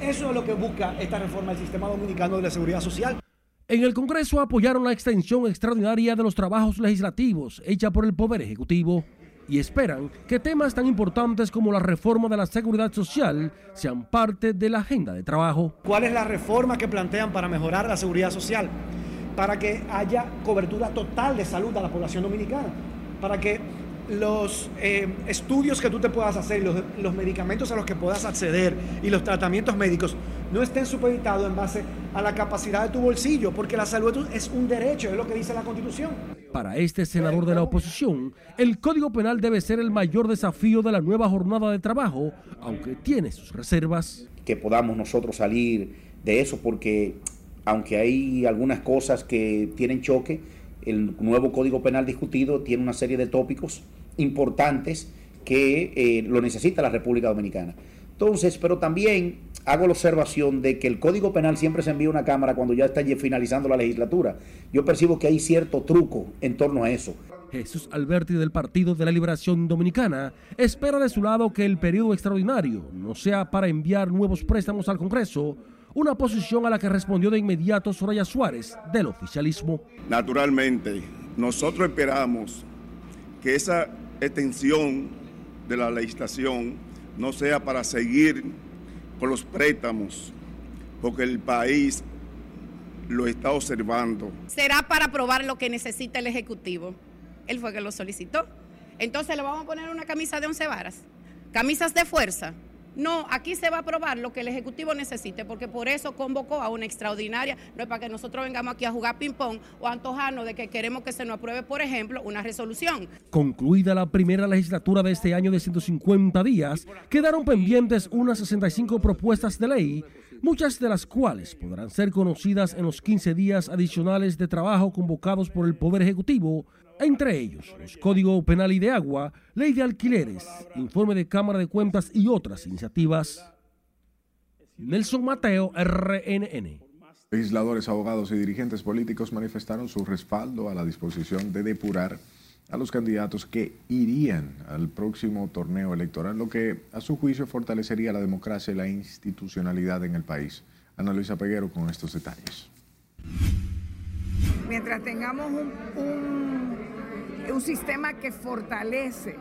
Eso es lo que busca esta reforma del sistema dominicano de la seguridad social. En el Congreso apoyaron la extensión extraordinaria de los trabajos legislativos hecha por el Poder Ejecutivo y esperan que temas tan importantes como la reforma de la seguridad social sean parte de la agenda de trabajo. ¿Cuál es la reforma que plantean para mejorar la seguridad social? Para que haya cobertura total de salud a la población dominicana, para que los eh, estudios que tú te puedas hacer, los, los medicamentos a los que puedas acceder y los tratamientos médicos no estén supeditados en base a la capacidad de tu bolsillo, porque la salud es un derecho, es lo que dice la Constitución. Para este senador de la oposición, el Código Penal debe ser el mayor desafío de la nueva jornada de trabajo, aunque tiene sus reservas. Que podamos nosotros salir de eso, porque aunque hay algunas cosas que tienen choque, el nuevo Código Penal discutido tiene una serie de tópicos importantes que eh, lo necesita la República Dominicana. Entonces, pero también hago la observación de que el Código Penal siempre se envía a una Cámara cuando ya está finalizando la legislatura. Yo percibo que hay cierto truco en torno a eso. Jesús Alberti del Partido de la Liberación Dominicana espera de su lado que el periodo extraordinario no sea para enviar nuevos préstamos al Congreso, una posición a la que respondió de inmediato Soraya Suárez del oficialismo. Naturalmente, nosotros esperamos que esa extensión de la legislación no sea para seguir con los préstamos, porque el país lo está observando. Será para aprobar lo que necesita el Ejecutivo. Él fue que lo solicitó. Entonces le vamos a poner una camisa de once varas, camisas de fuerza. No, aquí se va a aprobar lo que el Ejecutivo necesite, porque por eso convocó a una extraordinaria, no es para que nosotros vengamos aquí a jugar ping-pong o a antojarnos de que queremos que se nos apruebe, por ejemplo, una resolución. Concluida la primera legislatura de este año de 150 días, quedaron pendientes unas 65 propuestas de ley, muchas de las cuales podrán ser conocidas en los 15 días adicionales de trabajo convocados por el Poder Ejecutivo entre ellos los Código Penal y de Agua, Ley de Alquileres, Informe de Cámara de Cuentas y otras iniciativas. Nelson Mateo, RNN. Legisladores, abogados y dirigentes políticos manifestaron su respaldo a la disposición de depurar a los candidatos que irían al próximo torneo electoral, lo que a su juicio fortalecería la democracia y la institucionalidad en el país. Ana Luisa Peguero con estos detalles. Mientras tengamos un, un sistema que fortalece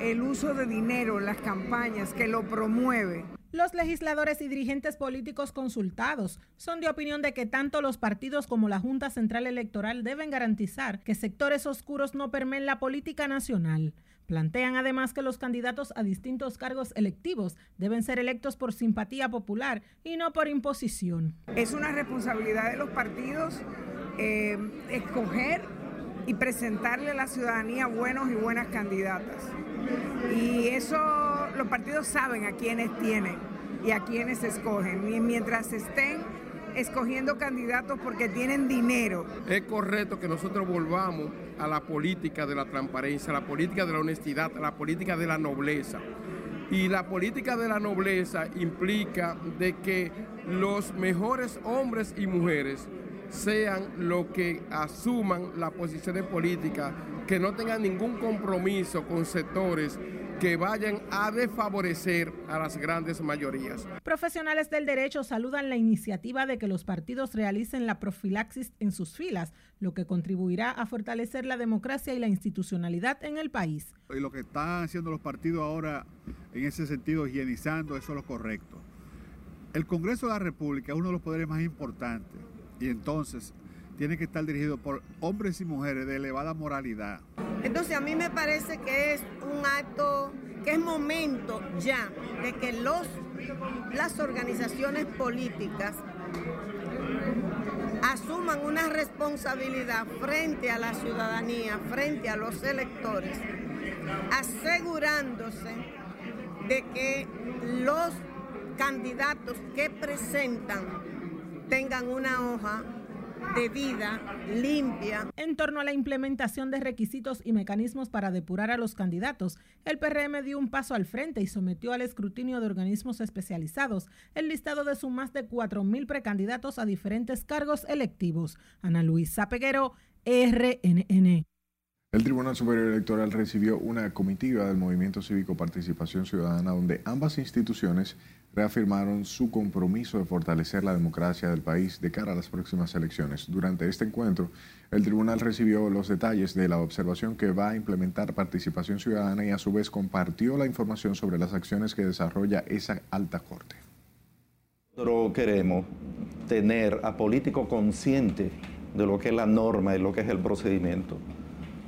el uso de dinero las campañas, que lo promueve. Los legisladores y dirigentes políticos consultados son de opinión de que tanto los partidos como la Junta Central Electoral deben garantizar que sectores oscuros no permeen la política nacional. Plantean además que los candidatos a distintos cargos electivos deben ser electos por simpatía popular y no por imposición. Es una responsabilidad de los partidos eh, escoger y presentarle a la ciudadanía buenos y buenas candidatas. Y eso los partidos saben a quiénes tienen y a quiénes escogen. Y mientras estén escogiendo candidatos porque tienen dinero. Es correcto que nosotros volvamos a la política de la transparencia, a la política de la honestidad, a la política de la nobleza. Y la política de la nobleza implica de que los mejores hombres y mujeres sean los que asuman las posiciones políticas, que no tengan ningún compromiso con sectores que vayan a desfavorecer a las grandes mayorías. Profesionales del derecho saludan la iniciativa de que los partidos realicen la profilaxis en sus filas, lo que contribuirá a fortalecer la democracia y la institucionalidad en el país. Y lo que están haciendo los partidos ahora en ese sentido, higienizando, eso es lo correcto. El Congreso de la República es uno de los poderes más importantes y entonces tiene que estar dirigido por hombres y mujeres de elevada moralidad. Entonces a mí me parece que es un acto, que es momento ya de que los, las organizaciones políticas asuman una responsabilidad frente a la ciudadanía, frente a los electores, asegurándose de que los candidatos que presentan tengan una hoja de vida limpia. En torno a la implementación de requisitos y mecanismos para depurar a los candidatos, el PRM dio un paso al frente y sometió al escrutinio de organismos especializados el listado de sus más de 4.000 precandidatos a diferentes cargos electivos. Ana Luisa Peguero, RNN. El Tribunal Superior Electoral recibió una comitiva del Movimiento Cívico Participación Ciudadana donde ambas instituciones reafirmaron su compromiso de fortalecer la democracia del país de cara a las próximas elecciones. Durante este encuentro, el tribunal recibió los detalles de la observación que va a implementar participación ciudadana y a su vez compartió la información sobre las acciones que desarrolla esa alta corte. Nosotros queremos tener a políticos conscientes de lo que es la norma y lo que es el procedimiento,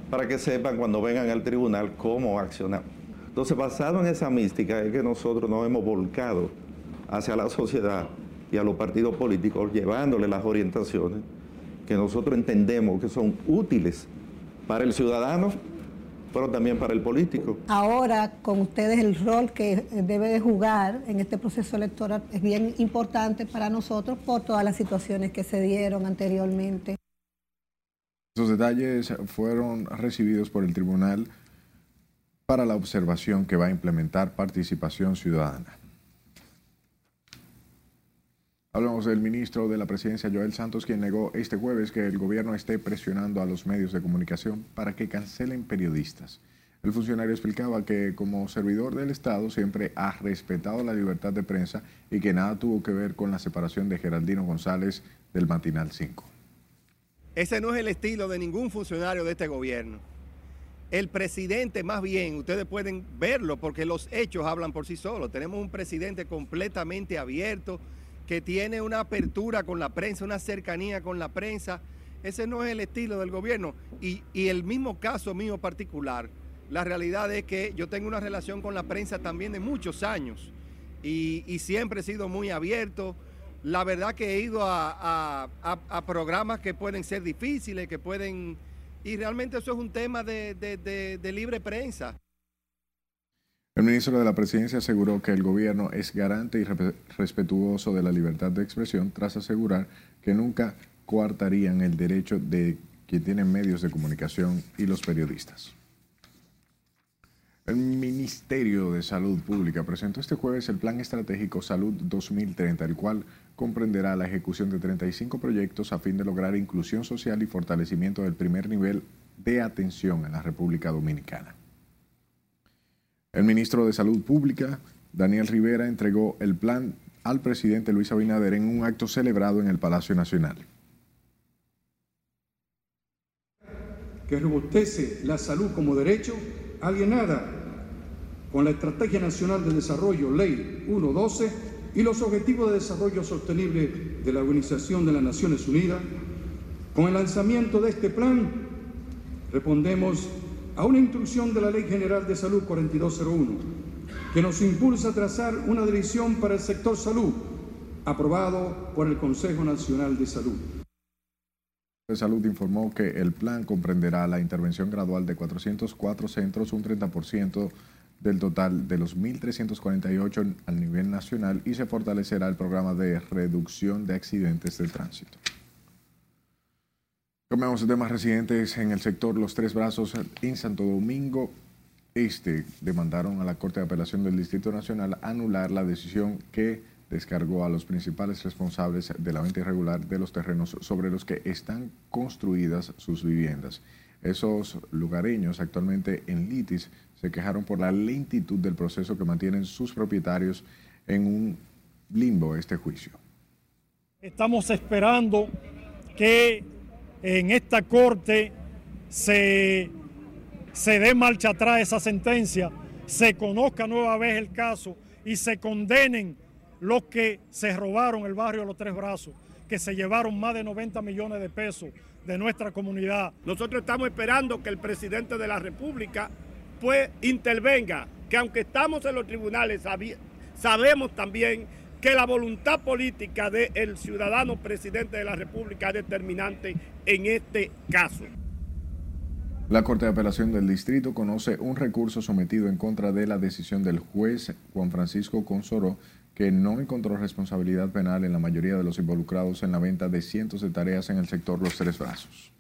para que sepan cuando vengan al tribunal cómo accionar. Entonces, basado en esa mística, es que nosotros nos hemos volcado hacia la sociedad y a los partidos políticos, llevándole las orientaciones que nosotros entendemos que son útiles para el ciudadano, pero también para el político. Ahora, con ustedes, el rol que debe de jugar en este proceso electoral es bien importante para nosotros por todas las situaciones que se dieron anteriormente. Esos detalles fueron recibidos por el tribunal para la observación que va a implementar participación ciudadana. Hablamos del ministro de la Presidencia, Joel Santos, quien negó este jueves que el gobierno esté presionando a los medios de comunicación para que cancelen periodistas. El funcionario explicaba que como servidor del Estado siempre ha respetado la libertad de prensa y que nada tuvo que ver con la separación de Geraldino González del Matinal 5. Ese no es el estilo de ningún funcionario de este gobierno. El presidente, más bien, ustedes pueden verlo porque los hechos hablan por sí solos. Tenemos un presidente completamente abierto, que tiene una apertura con la prensa, una cercanía con la prensa. Ese no es el estilo del gobierno. Y, el mismo caso mío particular, la realidad es que yo tengo una relación con la prensa también de muchos años y, siempre he sido muy abierto. La verdad que he ido a, a programas que pueden ser difíciles, que pueden y realmente eso es un tema de, libre prensa. El ministro de la Presidencia aseguró que el gobierno es garante y respetuoso de la libertad de expresión tras asegurar que nunca coartarían el derecho de quien tiene medios de comunicación y los periodistas. El Ministerio de Salud Pública presentó este jueves el Plan Estratégico Salud 2030, el cual comprenderá la ejecución de 35 proyectos a fin de lograr inclusión social y fortalecimiento del primer nivel de atención en la República Dominicana. El ministro de Salud Pública, Daniel Rivera, entregó el plan al presidente Luis Abinader en un acto celebrado en el Palacio Nacional. Que robustece la salud como derecho alienada con la Estrategia Nacional de Desarrollo, Ley 112, y los Objetivos de Desarrollo Sostenible de la Organización de las Naciones Unidas, con el lanzamiento de este plan respondemos a una instrucción de la Ley General de Salud 4201, que nos impulsa a trazar una dirección para el sector salud, aprobado por el Consejo Nacional de Salud. De Salud informó que el plan comprenderá la intervención gradual de 404 centros, un 30% del total de los 1.348 a nivel nacional y se fortalecerá el programa de reducción de accidentes de tránsito. Cambiamos de temas residentes en el sector Los Tres Brazos en Santo Domingo. Este demandaron a la Corte de Apelación del Distrito Nacional anular la decisión que descargó a los principales responsables de la venta irregular de los terrenos sobre los que están construidas sus viviendas. Esos lugareños actualmente en litis se quejaron por la lentitud del proceso que mantienen sus propietarios en un limbo este juicio. Estamos esperando que en esta corte se, se dé marcha atrás esa sentencia, se conozca nueva vez el caso y se condenen los que se robaron el barrio de los Tres Brazos, que se llevaron más de 90 millones de pesos de nuestra comunidad. Nosotros estamos esperando que el presidente de la República pues intervenga, que aunque estamos en los tribunales, sabemos también que la voluntad política del ciudadano presidente de la República es determinante en este caso. La Corte de Apelación del Distrito conoce un recurso sometido en contra de la decisión del juez Juan Francisco Consoro, que no encontró responsabilidad penal en la mayoría de los involucrados en la venta de cientos de tareas en el sector Los Tres Brazos.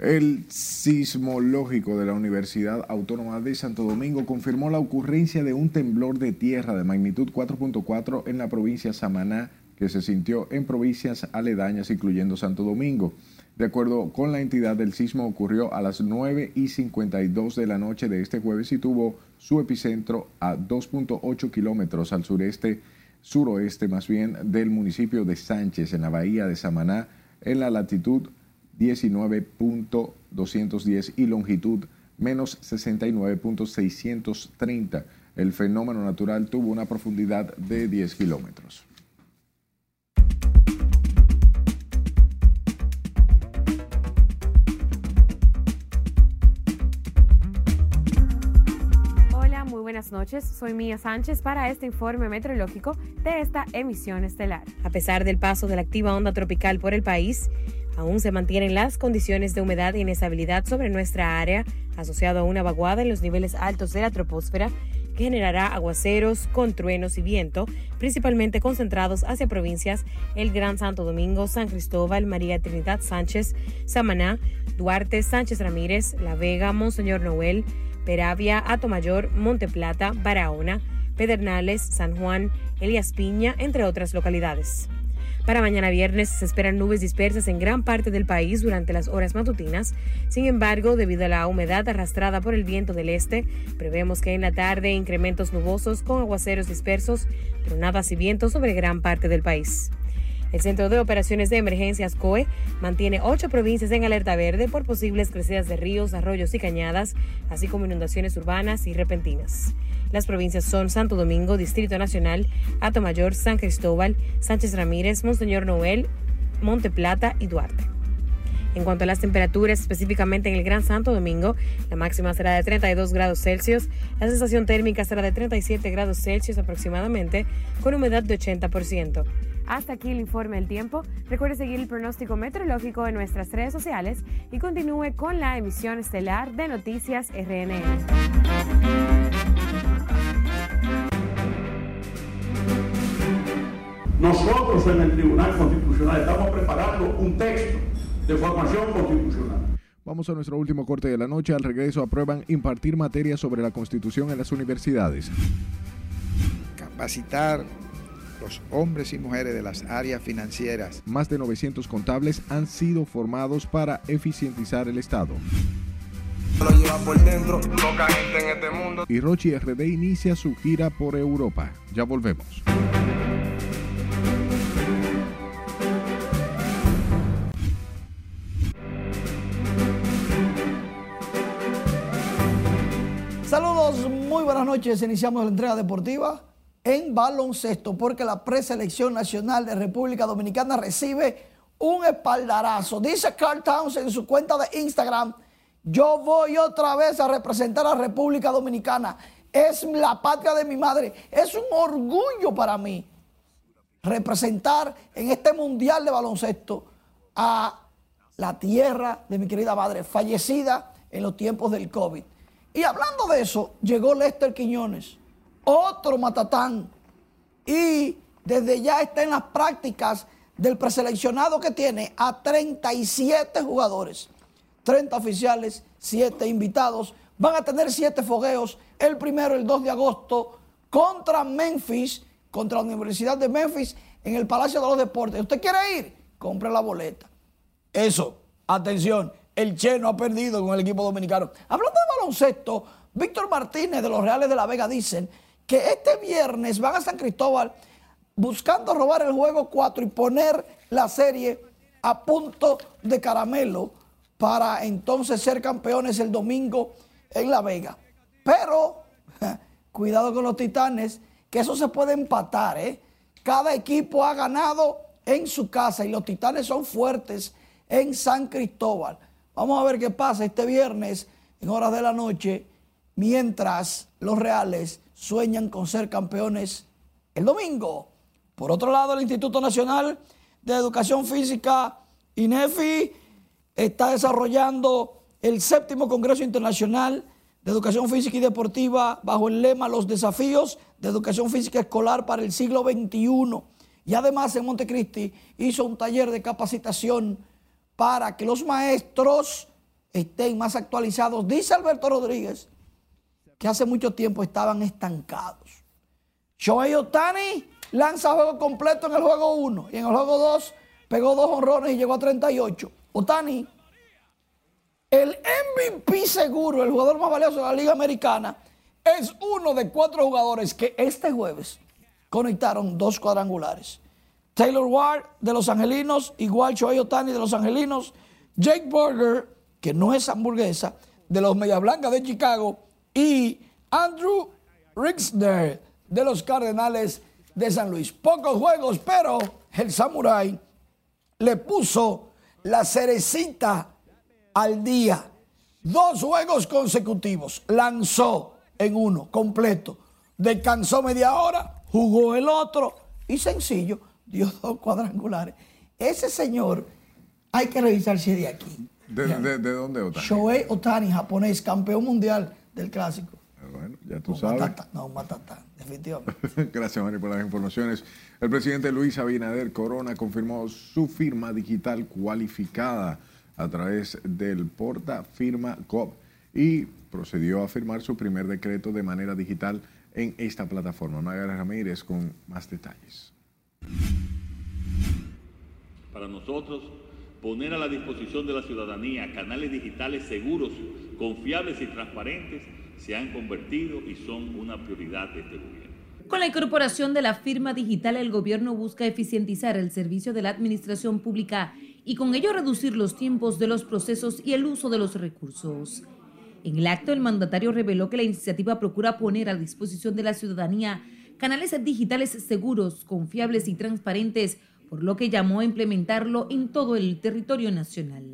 El sismológico de la Universidad Autónoma de Santo Domingo confirmó la ocurrencia de un temblor de tierra de magnitud 4.4 en la provincia Samaná que se sintió en provincias aledañas, incluyendo Santo Domingo. De acuerdo con la entidad, el sismo ocurrió a las 9 y 52 de la noche de este jueves y tuvo su epicentro a 2.8 kilómetros al sureste, suroeste más bien, del municipio de Sánchez, en la bahía de Samaná, en la latitud 19.210 y longitud menos 69.630. El fenómeno natural tuvo una profundidad de 10 kilómetros. buenas noches. Soy Mía Sánchez para este informe meteorológico de esta emisión estelar. A pesar del paso de la activa onda tropical por el país, aún se mantienen las condiciones de humedad y inestabilidad sobre nuestra área, asociado a una vaguada en los niveles altos de la troposfera que generará aguaceros con truenos y viento, principalmente concentrados hacia provincias El Gran Santo Domingo, San Cristóbal, María Trinidad Sánchez, Samaná, Duarte, Sánchez Ramírez, La Vega, Monseñor Noel, Peravia, Atomayor, Monteplata, Barahona, Pedernales, San Juan, Elías Piña, entre otras localidades. Para mañana viernes se esperan nubes dispersas en gran parte del país durante las horas matutinas. Sin embargo, debido a la humedad arrastrada por el viento del este, prevemos que en la tarde incrementos nubosos con aguaceros dispersos, tronadas y vientos sobre gran parte del país. El Centro de Operaciones de Emergencias COE mantiene ocho provincias en alerta verde por posibles crecidas de ríos, arroyos y cañadas, así como inundaciones urbanas y repentinas. Las provincias son Santo Domingo, Distrito Nacional, Atomayor, San Cristóbal, Sánchez Ramírez, Monseñor Noel, Monte Plata y Duarte. En cuanto a las temperaturas, específicamente en el Gran Santo Domingo, la máxima será de 32 grados Celsius, la sensación térmica será de 37 grados Celsius aproximadamente, con humedad de 80%. Hasta aquí el informe del tiempo. Recuerde seguir el pronóstico meteorológico en nuestras redes sociales y continúe con la emisión estelar de Noticias RNN. Nosotros en el Tribunal Constitucional estamos preparando un texto de formación constitucional. Vamos a nuestro último corte de la noche. Al regreso aprueban impartir materias sobre la Constitución en las universidades. Capacitar los hombres y mujeres de las áreas financieras. Más de 900 contables han sido formados para eficientizar el Estado. Y Rochi RD inicia su gira por Europa. Ya volvemos. Saludos, muy buenas noches. Iniciamos la entrega deportiva en baloncesto porque la preselección nacional de República Dominicana recibe un espaldarazo. Dice Carl Townsend en su cuenta de Instagram, yo voy otra vez a representar a República Dominicana. Es la patria de mi madre. Es un orgullo para mí representar en este mundial de baloncesto a la tierra de mi querida madre, fallecida en los tiempos del COVID. Y hablando de eso, llegó Lester Quiñones otro matatán. Y desde ya está en las prácticas del preseleccionado que tiene a 37 jugadores, 30 oficiales, 7 invitados. Van a tener 7 fogueos, el primero el 2 de agosto contra Memphis, contra la Universidad de Memphis en el Palacio de los Deportes. ¿Usted quiere ir? Compre la boleta. Eso, atención, el Che no ha perdido con el equipo dominicano. Hablando de baloncesto, Víctor Martínez de los Reales de la Vega dicen que este viernes van a San Cristóbal buscando robar el juego 4 y poner la serie a punto de caramelo para entonces ser campeones el domingo en La Vega. Pero, cuidado con los titanes, que eso se puede empatar. ¿eh? Cada equipo ha ganado en su casa y los titanes son fuertes en San Cristóbal. Vamos a ver qué pasa este viernes en horas de la noche, mientras los reales sueñan con ser campeones el domingo. Por otro lado, el Instituto Nacional de Educación Física, INEFI, está desarrollando el séptimo Congreso Internacional de Educación Física y Deportiva bajo el lema Los desafíos de educación física escolar para el siglo XXI. Y además en Montecristi hizo un taller de capacitación para que los maestros estén más actualizados. Dice Alberto Rodríguez que hace mucho tiempo estaban estancados. Shohei Otani lanza juego completo en el juego 1 y en el juego 2 pegó dos honrones y llegó a 38. Otani, el MVP seguro, el jugador más valioso de la Liga Americana, es uno de cuatro jugadores que este jueves conectaron dos cuadrangulares. Taylor Ward de los Angelinos, igual Shohei Otani de los Angelinos, Jake Burger, que no es hamburguesa, de los Media Blancas de Chicago, y Andrew Rixner de los Cardenales de San Luis. Pocos juegos, pero el Samurai le puso la cerecita al día. Dos juegos consecutivos. Lanzó en uno completo. Descansó media hora, jugó el otro y sencillo, dio dos cuadrangulares. Ese señor hay que revisar si es de aquí. ¿De, de, de dónde Otani? Shohei Otani, japonés, campeón mundial del clásico. Bueno, ya tú No, sabes. Matata, no, Matata, definitivamente. Gracias, Mari, por las informaciones. El presidente Luis Abinader Corona confirmó su firma digital cualificada a través del porta firma COP y procedió a firmar su primer decreto de manera digital en esta plataforma. Magara Ramírez con más detalles. Para nosotros, poner a la disposición de la ciudadanía canales digitales seguros, confiables y transparentes se han convertido y son una prioridad de este gobierno. Con la incorporación de la firma digital, el gobierno busca eficientizar el servicio de la administración pública y con ello reducir los tiempos de los procesos y el uso de los recursos. En el acto, el mandatario reveló que la iniciativa procura poner a disposición de la ciudadanía canales digitales seguros, confiables y transparentes, por lo que llamó a implementarlo en todo el territorio nacional.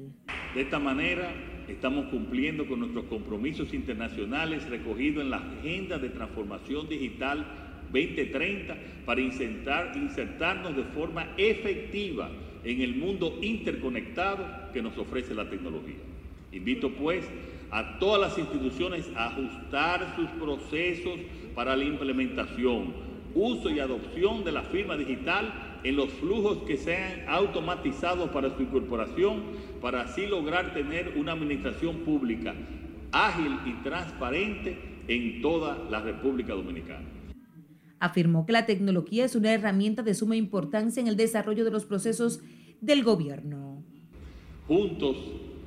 De esta manera, estamos cumpliendo con nuestros compromisos internacionales recogidos en la Agenda de Transformación Digital 2030 para insertar- insertarnos de forma efectiva en el mundo interconectado que nos ofrece la tecnología. Invito pues a todas las instituciones a ajustar sus procesos para la implementación, uso y adopción de la firma digital en los flujos que sean automatizados para su incorporación, para así lograr tener una administración pública ágil y transparente en toda la República Dominicana. Afirmó que la tecnología es una herramienta de suma importancia en el desarrollo de los procesos del gobierno. Juntos,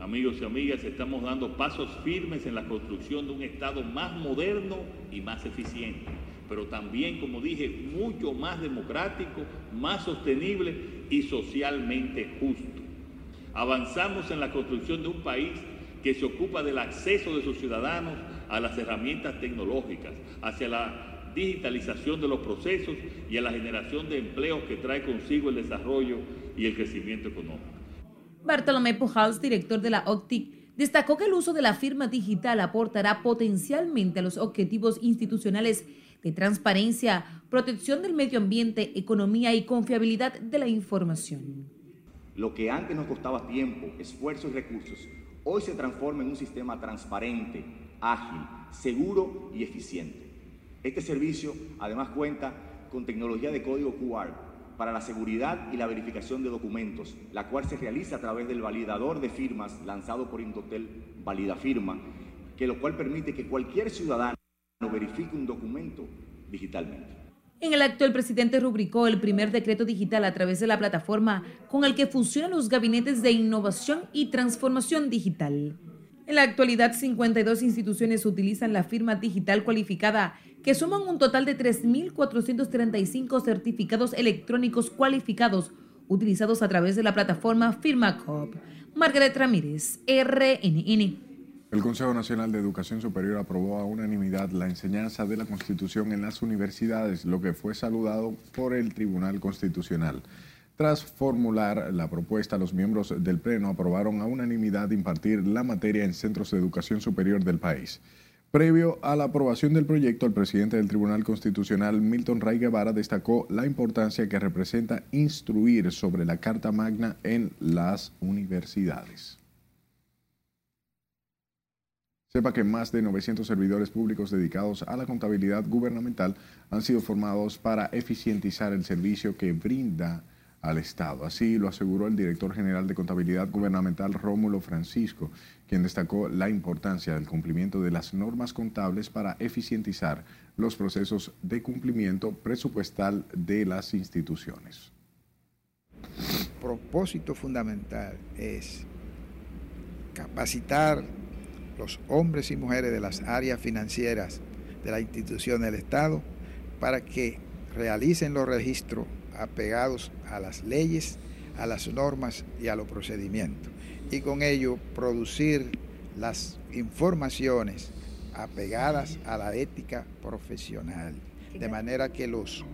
amigos y amigas, estamos dando pasos firmes en la construcción de un Estado más moderno y más eficiente, pero también, como dije, mucho más democrático, más sostenible y socialmente justo. Avanzamos en la construcción de un país que se ocupa del acceso de sus ciudadanos a las herramientas tecnológicas, hacia la digitalización de los procesos y a la generación de empleos que trae consigo el desarrollo y el crecimiento económico. Bartolomé Pujals, director de la OCTIC, destacó que el uso de la firma digital aportará potencialmente a los objetivos institucionales de transparencia, protección del medio ambiente, economía y confiabilidad de la información. Lo que antes nos costaba tiempo, esfuerzo y recursos, hoy se transforma en un sistema transparente, ágil, seguro y eficiente. Este servicio además cuenta con tecnología de código QR para la seguridad y la verificación de documentos, la cual se realiza a través del validador de firmas lanzado por Indotel Valida Firma, que lo cual permite que cualquier ciudadano verifique un documento digitalmente. En el acto, el presidente rubricó el primer decreto digital a través de la plataforma con el que funcionan los gabinetes de innovación y transformación digital. En la actualidad, 52 instituciones utilizan la firma digital cualificada, que suman un total de 3.435 certificados electrónicos cualificados utilizados a través de la plataforma FirmaCop. Margaret Ramírez, RNN. El Consejo Nacional de Educación Superior aprobó a unanimidad la enseñanza de la Constitución en las universidades, lo que fue saludado por el Tribunal Constitucional. Tras formular la propuesta, los miembros del Pleno aprobaron a unanimidad impartir la materia en centros de educación superior del país. Previo a la aprobación del proyecto, el presidente del Tribunal Constitucional, Milton Ray Guevara, destacó la importancia que representa instruir sobre la Carta Magna en las universidades. Sepa que más de 900 servidores públicos dedicados a la contabilidad gubernamental han sido formados para eficientizar el servicio que brinda al Estado. Así lo aseguró el director general de Contabilidad Gubernamental Rómulo Francisco, quien destacó la importancia del cumplimiento de las normas contables para eficientizar los procesos de cumplimiento presupuestal de las instituciones. Propósito fundamental es capacitar los hombres y mujeres de las áreas financieras de la institución del Estado para que realicen los registros apegados a las leyes, a las normas y a los procedimientos. Y con ello producir las informaciones apegadas a la ética profesional, de manera que los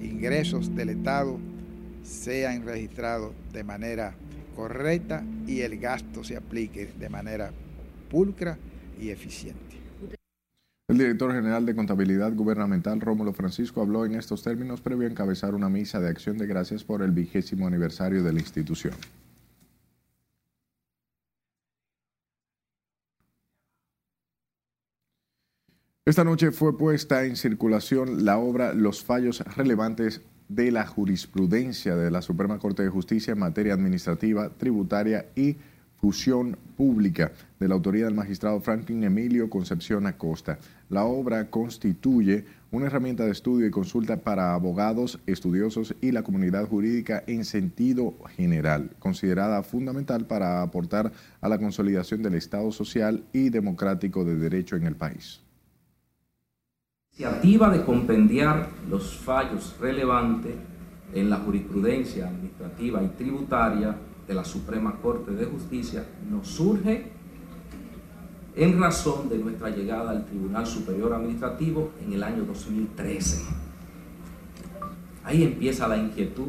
ingresos del Estado sean registrados de manera correcta y el gasto se aplique de manera pulcra y eficiente. El director general de Contabilidad Gubernamental, Rómulo Francisco, habló en estos términos previo a encabezar una misa de acción de gracias por el vigésimo aniversario de la institución. Esta noche fue puesta en circulación la obra Los fallos relevantes de la jurisprudencia de la Suprema Corte de Justicia en materia administrativa, tributaria y fusión pública de la autoría del magistrado Franklin Emilio Concepción Acosta. La obra constituye una herramienta de estudio y consulta para abogados, estudiosos y la comunidad jurídica en sentido general, considerada fundamental para aportar a la consolidación del Estado social y democrático de derecho en el país iniciativa de compendiar los fallos relevantes en la jurisprudencia administrativa y tributaria de la Suprema Corte de Justicia nos surge en razón de nuestra llegada al Tribunal Superior Administrativo en el año 2013. Ahí empieza la inquietud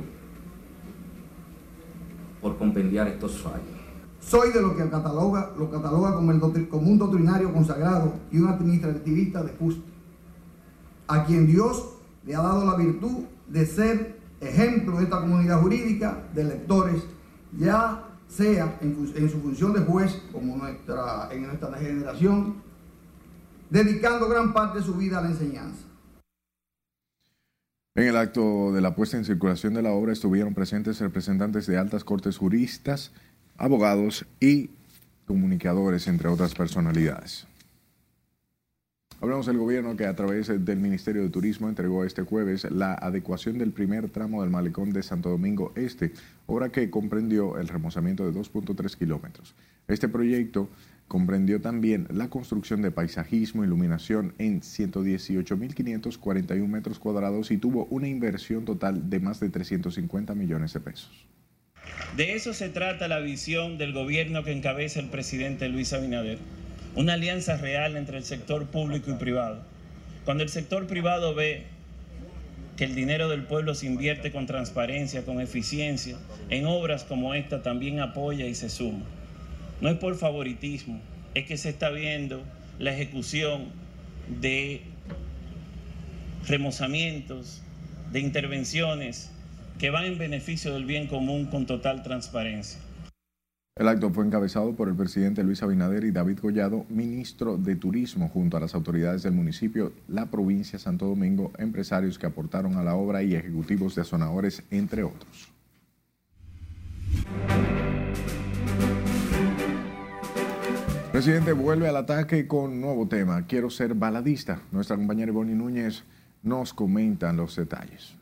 por compendiar estos fallos. Soy de lo que cataloga, lo cataloga como, como un doctrinario consagrado y un administrativista de justo a quien Dios le ha dado la virtud de ser ejemplo de esta comunidad jurídica de lectores, ya sea en, su función de juez como nuestra, en nuestra generación, dedicando gran parte de su vida a la enseñanza. En el acto de la puesta en circulación de la obra estuvieron presentes representantes de altas cortes juristas, abogados y comunicadores, entre otras personalidades. Hablamos del gobierno que a través del Ministerio de Turismo entregó este jueves la adecuación del primer tramo del malecón de Santo Domingo Este, obra que comprendió el remozamiento de 2.3 kilómetros. Este proyecto comprendió también la construcción de paisajismo, iluminación en 118.541 metros cuadrados y tuvo una inversión total de más de 350 millones de pesos. De eso se trata la visión del gobierno que encabeza el presidente Luis Abinader una alianza real entre el sector público y privado. Cuando el sector privado ve que el dinero del pueblo se invierte con transparencia, con eficiencia, en obras como esta también apoya y se suma. No es por favoritismo, es que se está viendo la ejecución de remozamientos, de intervenciones que van en beneficio del bien común con total transparencia. El acto fue encabezado por el presidente Luis Abinader y David Collado, ministro de Turismo, junto a las autoridades del municipio, la provincia Santo Domingo, empresarios que aportaron a la obra y ejecutivos de azonadores, entre otros. Presidente vuelve al ataque con nuevo tema. Quiero ser baladista. Nuestra compañera Bonnie Núñez nos comenta los detalles.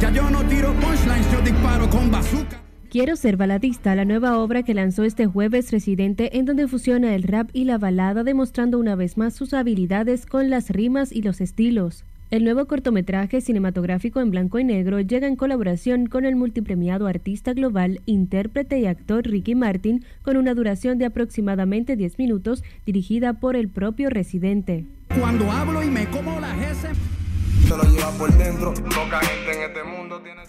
Ya yo no tiro punchlines, yo disparo con bazooka. Quiero ser baladista, la nueva obra que lanzó este jueves Residente, en donde fusiona el rap y la balada, demostrando una vez más sus habilidades con las rimas y los estilos. El nuevo cortometraje cinematográfico en blanco y negro llega en colaboración con el multipremiado artista global, intérprete y actor Ricky Martin, con una duración de aproximadamente 10 minutos, dirigida por el propio Residente. Cuando hablo y me como la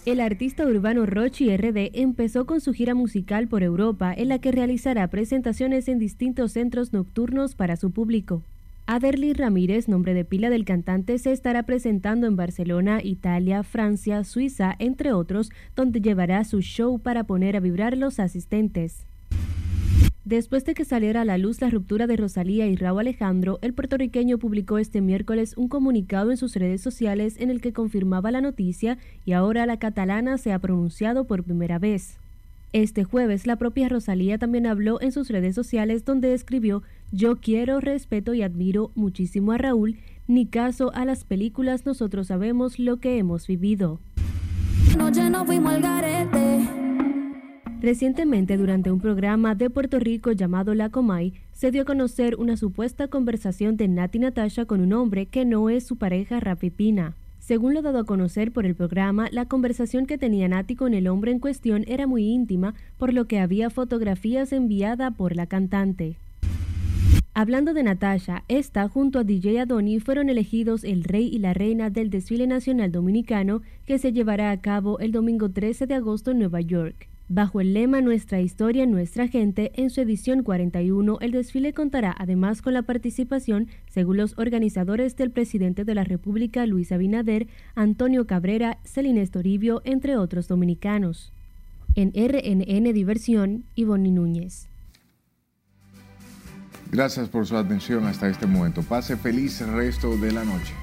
el artista urbano Rochi RD empezó con su gira musical por Europa, en la que realizará presentaciones en distintos centros nocturnos para su público. Aderly Ramírez, nombre de pila del cantante, se estará presentando en Barcelona, Italia, Francia, Suiza, entre otros, donde llevará su show para poner a vibrar los asistentes. Después de que saliera a la luz la ruptura de Rosalía y Raúl Alejandro, el puertorriqueño publicó este miércoles un comunicado en sus redes sociales en el que confirmaba la noticia y ahora la catalana se ha pronunciado por primera vez. Este jueves la propia Rosalía también habló en sus redes sociales donde escribió Yo quiero, respeto y admiro muchísimo a Raúl, ni caso a las películas nosotros sabemos lo que hemos vivido. Recientemente, durante un programa de Puerto Rico llamado La Comay, se dio a conocer una supuesta conversación de Nati Natasha con un hombre que no es su pareja Rafi Pina. Según lo dado a conocer por el programa, la conversación que tenía Nati con el hombre en cuestión era muy íntima, por lo que había fotografías enviadas por la cantante. Hablando de Natasha, esta junto a DJ Adoni fueron elegidos el rey y la reina del desfile nacional dominicano que se llevará a cabo el domingo 13 de agosto en Nueva York. Bajo el lema Nuestra historia, nuestra gente, en su edición 41, el desfile contará además con la participación, según los organizadores, del presidente de la República, Luis Abinader, Antonio Cabrera, Celines Toribio, entre otros dominicanos. En RNN Diversión, Ivonne Núñez. Gracias por su atención hasta este momento. Pase feliz resto de la noche.